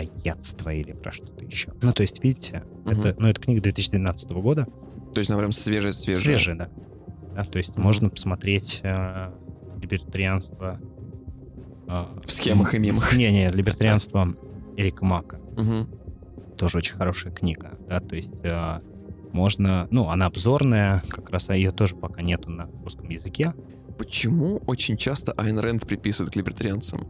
людоедство или про что-то еще. Ну, то есть, видите, Мгм. это, ну, это книга 2012 года, То есть, например, свежая-свежая. свежая, да. Да, то есть Мгм. можно посмотреть э, либертарианство э, В схемах и мемах. не-не, либертарианство Эрика Мака. Мгм. Тоже очень хорошая книга, да, то есть э, можно, ну, она обзорная, как раз ее тоже пока нету на русском языке. Почему очень часто Айн Рэнд приписывают к либертарианцам?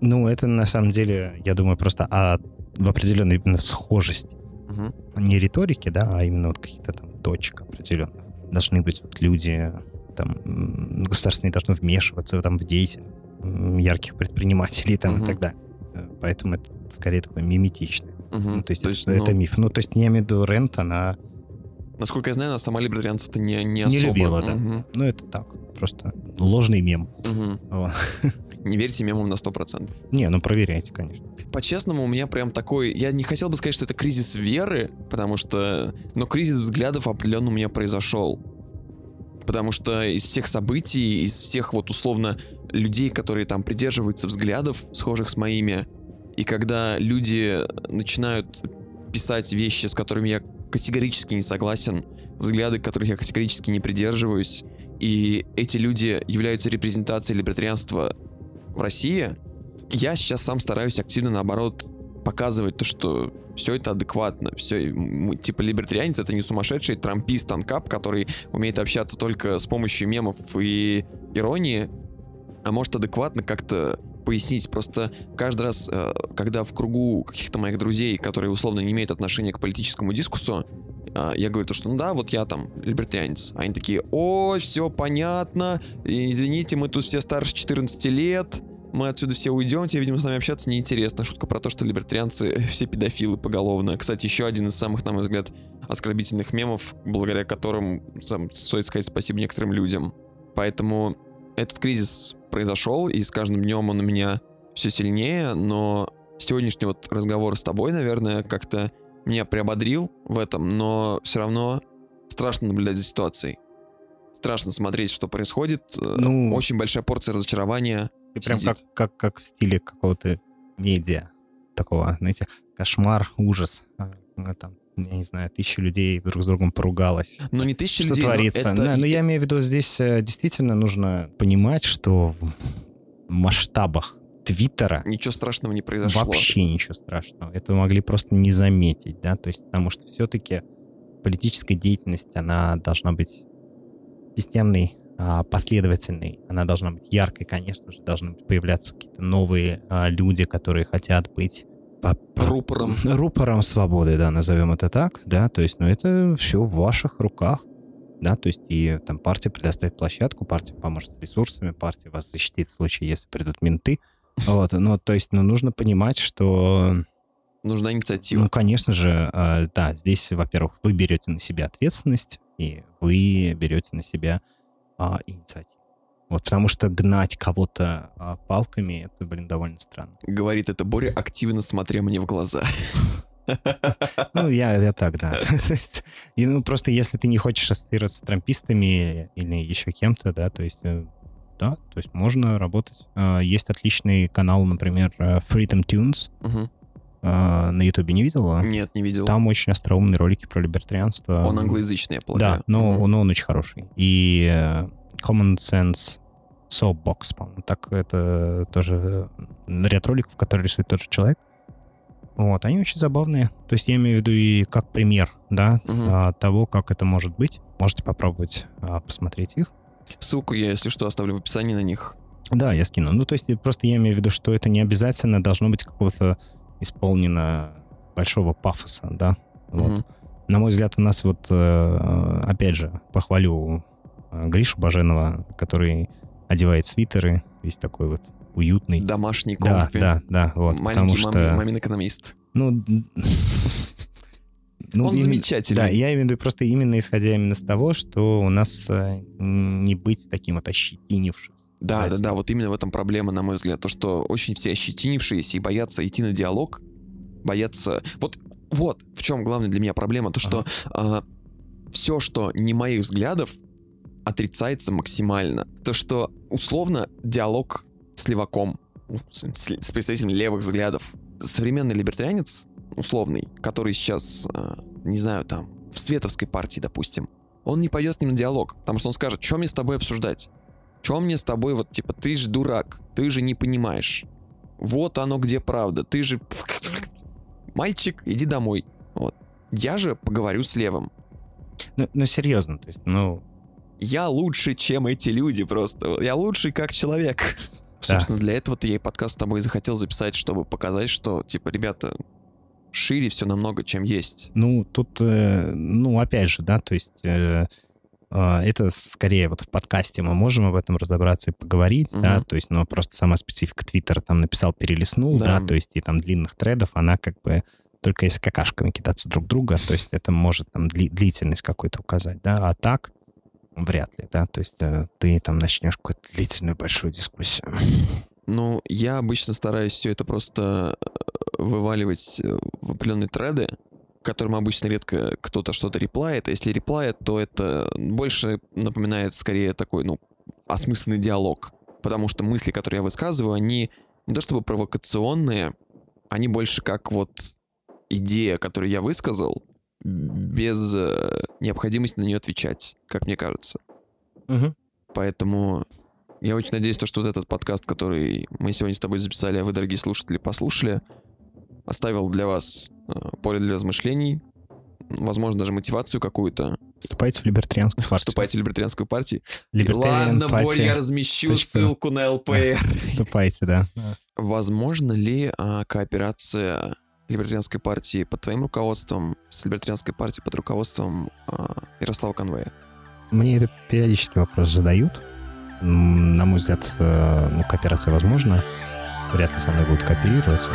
Ну, это на самом деле, я думаю, просто о, в определенной именно схожести. Мгм. Не риторики, да, а именно вот каких-то там точек определенных. Должны быть вот люди, там, государство не должно вмешиваться там в деятельность ярких предпринимателей там Мгм. и так далее. Э, Поэтому это скорее такое миметичное. Мгм. Ну, то есть, То это, есть, это ну, миф. Ну, то есть я имею в виду Рент, она... Насколько я знаю, она сама либертарианцев-то не, не Не особо. любила, да. Мгм. Ну, это так, просто ложный мем. Мгм. Вот. Не верьте мемам на 100%. Не, ну проверяйте, конечно. По-честному, у меня прям такой... Я не хотел бы сказать, что это кризис веры, потому что... Но кризис взглядов определенно у меня произошел. Потому что из всех событий, из всех вот условно людей, которые там придерживаются взглядов, схожих с моими, и когда люди начинают писать вещи, с которыми я категорически не согласен, взгляды, которых я категорически не придерживаюсь, и эти люди являются репрезентацией либертарианства в России, я сейчас сам стараюсь активно, наоборот, показывать то, что все это адекватно, все, типа, либертарианец это не сумасшедший трампист анкап, который умеет общаться только с помощью мемов и иронии, а может адекватно как-то пояснить. Просто каждый раз, э, когда в кругу каких-то моих друзей, которые условно не имеют отношения к политическому дискуссу, э, я говорю то, что ну да, вот я там либертарианец. Они такие, о, все понятно, извините, мы тут все старше 14 лет, мы отсюда все уйдем, тебе, видимо, с нами общаться неинтересно. Шутка про то, что либертарианцы все педофилы поголовно. Кстати, еще один из самых, на мой взгляд, оскорбительных мемов, благодаря которым сам, стоит сказать спасибо некоторым людям. Поэтому этот кризис произошел, и с каждым днем он у меня все сильнее, но сегодняшний вот разговор с тобой, наверное, как-то меня приободрил в этом, но все равно страшно наблюдать за ситуацией. Страшно смотреть, что происходит. Э, Ну- Очень большая порция разочарования. И прям как, как, как в стиле какого-то медиа. Такого, знаете, кошмар, ужас. А, ну, Там, я не знаю, тысяча людей друг с другом поругалась. Ну, не тысячи что людей, но творится. это- Да, но я имею в виду, здесь э, действительно нужно понимать, что в масштабах Твиттера Ничего страшного не произошло. вообще ничего страшного. Это могли просто не заметить, да, то есть потому что все-таки политическая деятельность, она должна быть системной, а, последовательной, она должна быть яркой, конечно же, должны появляться какие-то новые а, люди, которые хотят быть по- по- Рупором. рупором свободы, да, назовем это так, да, то есть, ну, это все в ваших руках, да, то есть, и там партия предоставит площадку, партия поможет с ресурсами, партия вас защитит в случае, если придут менты, вот, ну, то есть, ну, нужно понимать, что, Нужна инициатива. ну, конечно же, э, да, здесь, во-первых, вы берете на себя ответственность, и вы берете на себя а, инициативу. Вот, потому что гнать кого-то а, палками, это, блин, довольно странно. Говорит это Боря, активно смотря мне в глаза. Ну, я, я так, да. И, ну, просто если ты не хочешь ассоциироваться с трампистами или еще кем-то, да, то есть, э, да, то есть можно работать. А, Есть отличный канал, например, э, Freedom Tunes. Мгм. А, На Ютубе не видела? Нет, не видел. Там очень остроумные ролики про либертарианство. Он англоязычный, я полагаю. Да, но, Мгм. но он очень хороший. И э, Common Sense Soapbox, по-моему, так это тоже э, ряд роликов, которые рисует тот же человек. Вот, они очень забавные. То есть я имею в виду и как пример, да, Мгм. а, того, как это может быть. Можете попробовать а, посмотреть их. Ссылку я, если что, оставлю в описании на них. Да, я скину. Ну, то есть просто я имею в виду, что это не обязательно должно быть какого-то исполнено большого пафоса, да. Вот. Мгм. На мой взгляд, у нас вот, э, опять же, похвалю э, Гришу Баженова, который одевает свитеры, весь такой вот уютный. Домашний да, конфи. да, да, вот, потому Маленький что... мам- мамин-экономист. Ну, ну, Он именно- замечательный. Да, я имею в виду просто именно исходя именно с того, что у нас э, не быть таким вот ощетинившим. Да, да, Кстати. да, вот именно в этом проблема, на мой взгляд. То, что очень все ощетинившиеся и боятся идти на диалог, боятся... Вот, вот в чем главная для меня проблема. То, что все, что не моих взглядов, отрицается максимально. То, что условно диалог с леваком, ну, с, с- с представителем левых взглядов. Современный либертарианец, условный, который сейчас, э, не знаю, там, в световской партии, допустим, он не пойдет с ним на диалог, потому что он скажет, что мне с тобой обсуждать? Чем мне с тобой, вот, типа, ты же дурак, ты же не понимаешь. Вот оно где правда, ты же... Мальчик, иди домой. Вот. Я же поговорю с левым. Ну, ну, серьезно, то есть, ну, Я лучше, чем эти люди просто. Я лучший как человек. Да. Собственно, для этого-то я и подкаст с тобой захотел записать, чтобы показать, что, типа, ребята, шире все намного, чем есть. Ну, тут, э, ну, опять же, да, то есть э, это скорее вот в подкасте мы можем об этом разобраться и поговорить, да, Мгм. то есть, ну, просто сама специфика Твиттера там написал, перелистнул, Да. да. то есть и там длинных тредов, она как бы только если какашками кидаться друг друга, то есть это может там дли- длительность какой-то указать, да, а так вряд ли, да, то есть э, ты там начнешь какую-то длительную большую дискуссию. Ну, я обычно стараюсь все это просто э, вываливать э, в определенные треды, которым обычно редко кто-то что-то реплает. А если реплает, то это больше напоминает скорее такой, ну, осмысленный диалог. Потому что мысли, которые я высказываю, они не то чтобы провокационные, они больше как вот идея, которую я высказал, без э, необходимости на нее отвечать, как мне кажется. Угу. Поэтому я очень надеюсь, то, что вот этот подкаст, который мы сегодня с тобой записали, а вы, дорогие слушатели, послушали, оставил для вас э, поле для размышлений, возможно, даже мотивацию какую-то. Вступайте в либертарианскую партию. Вступайте в либертарианскую партию. Ладно, Боль, я размещу Точка. ссылку на ЛПР. Вступайте, да. Возможно ли а, кооперация либертарианской партии под твоим руководством с либертарианской партией под руководством а, Ярослава Конвея? Мне это периодически вопрос задают. На мой взгляд, э, ну, кооперация возможна. Вряд ли со мной будут кооперироваться.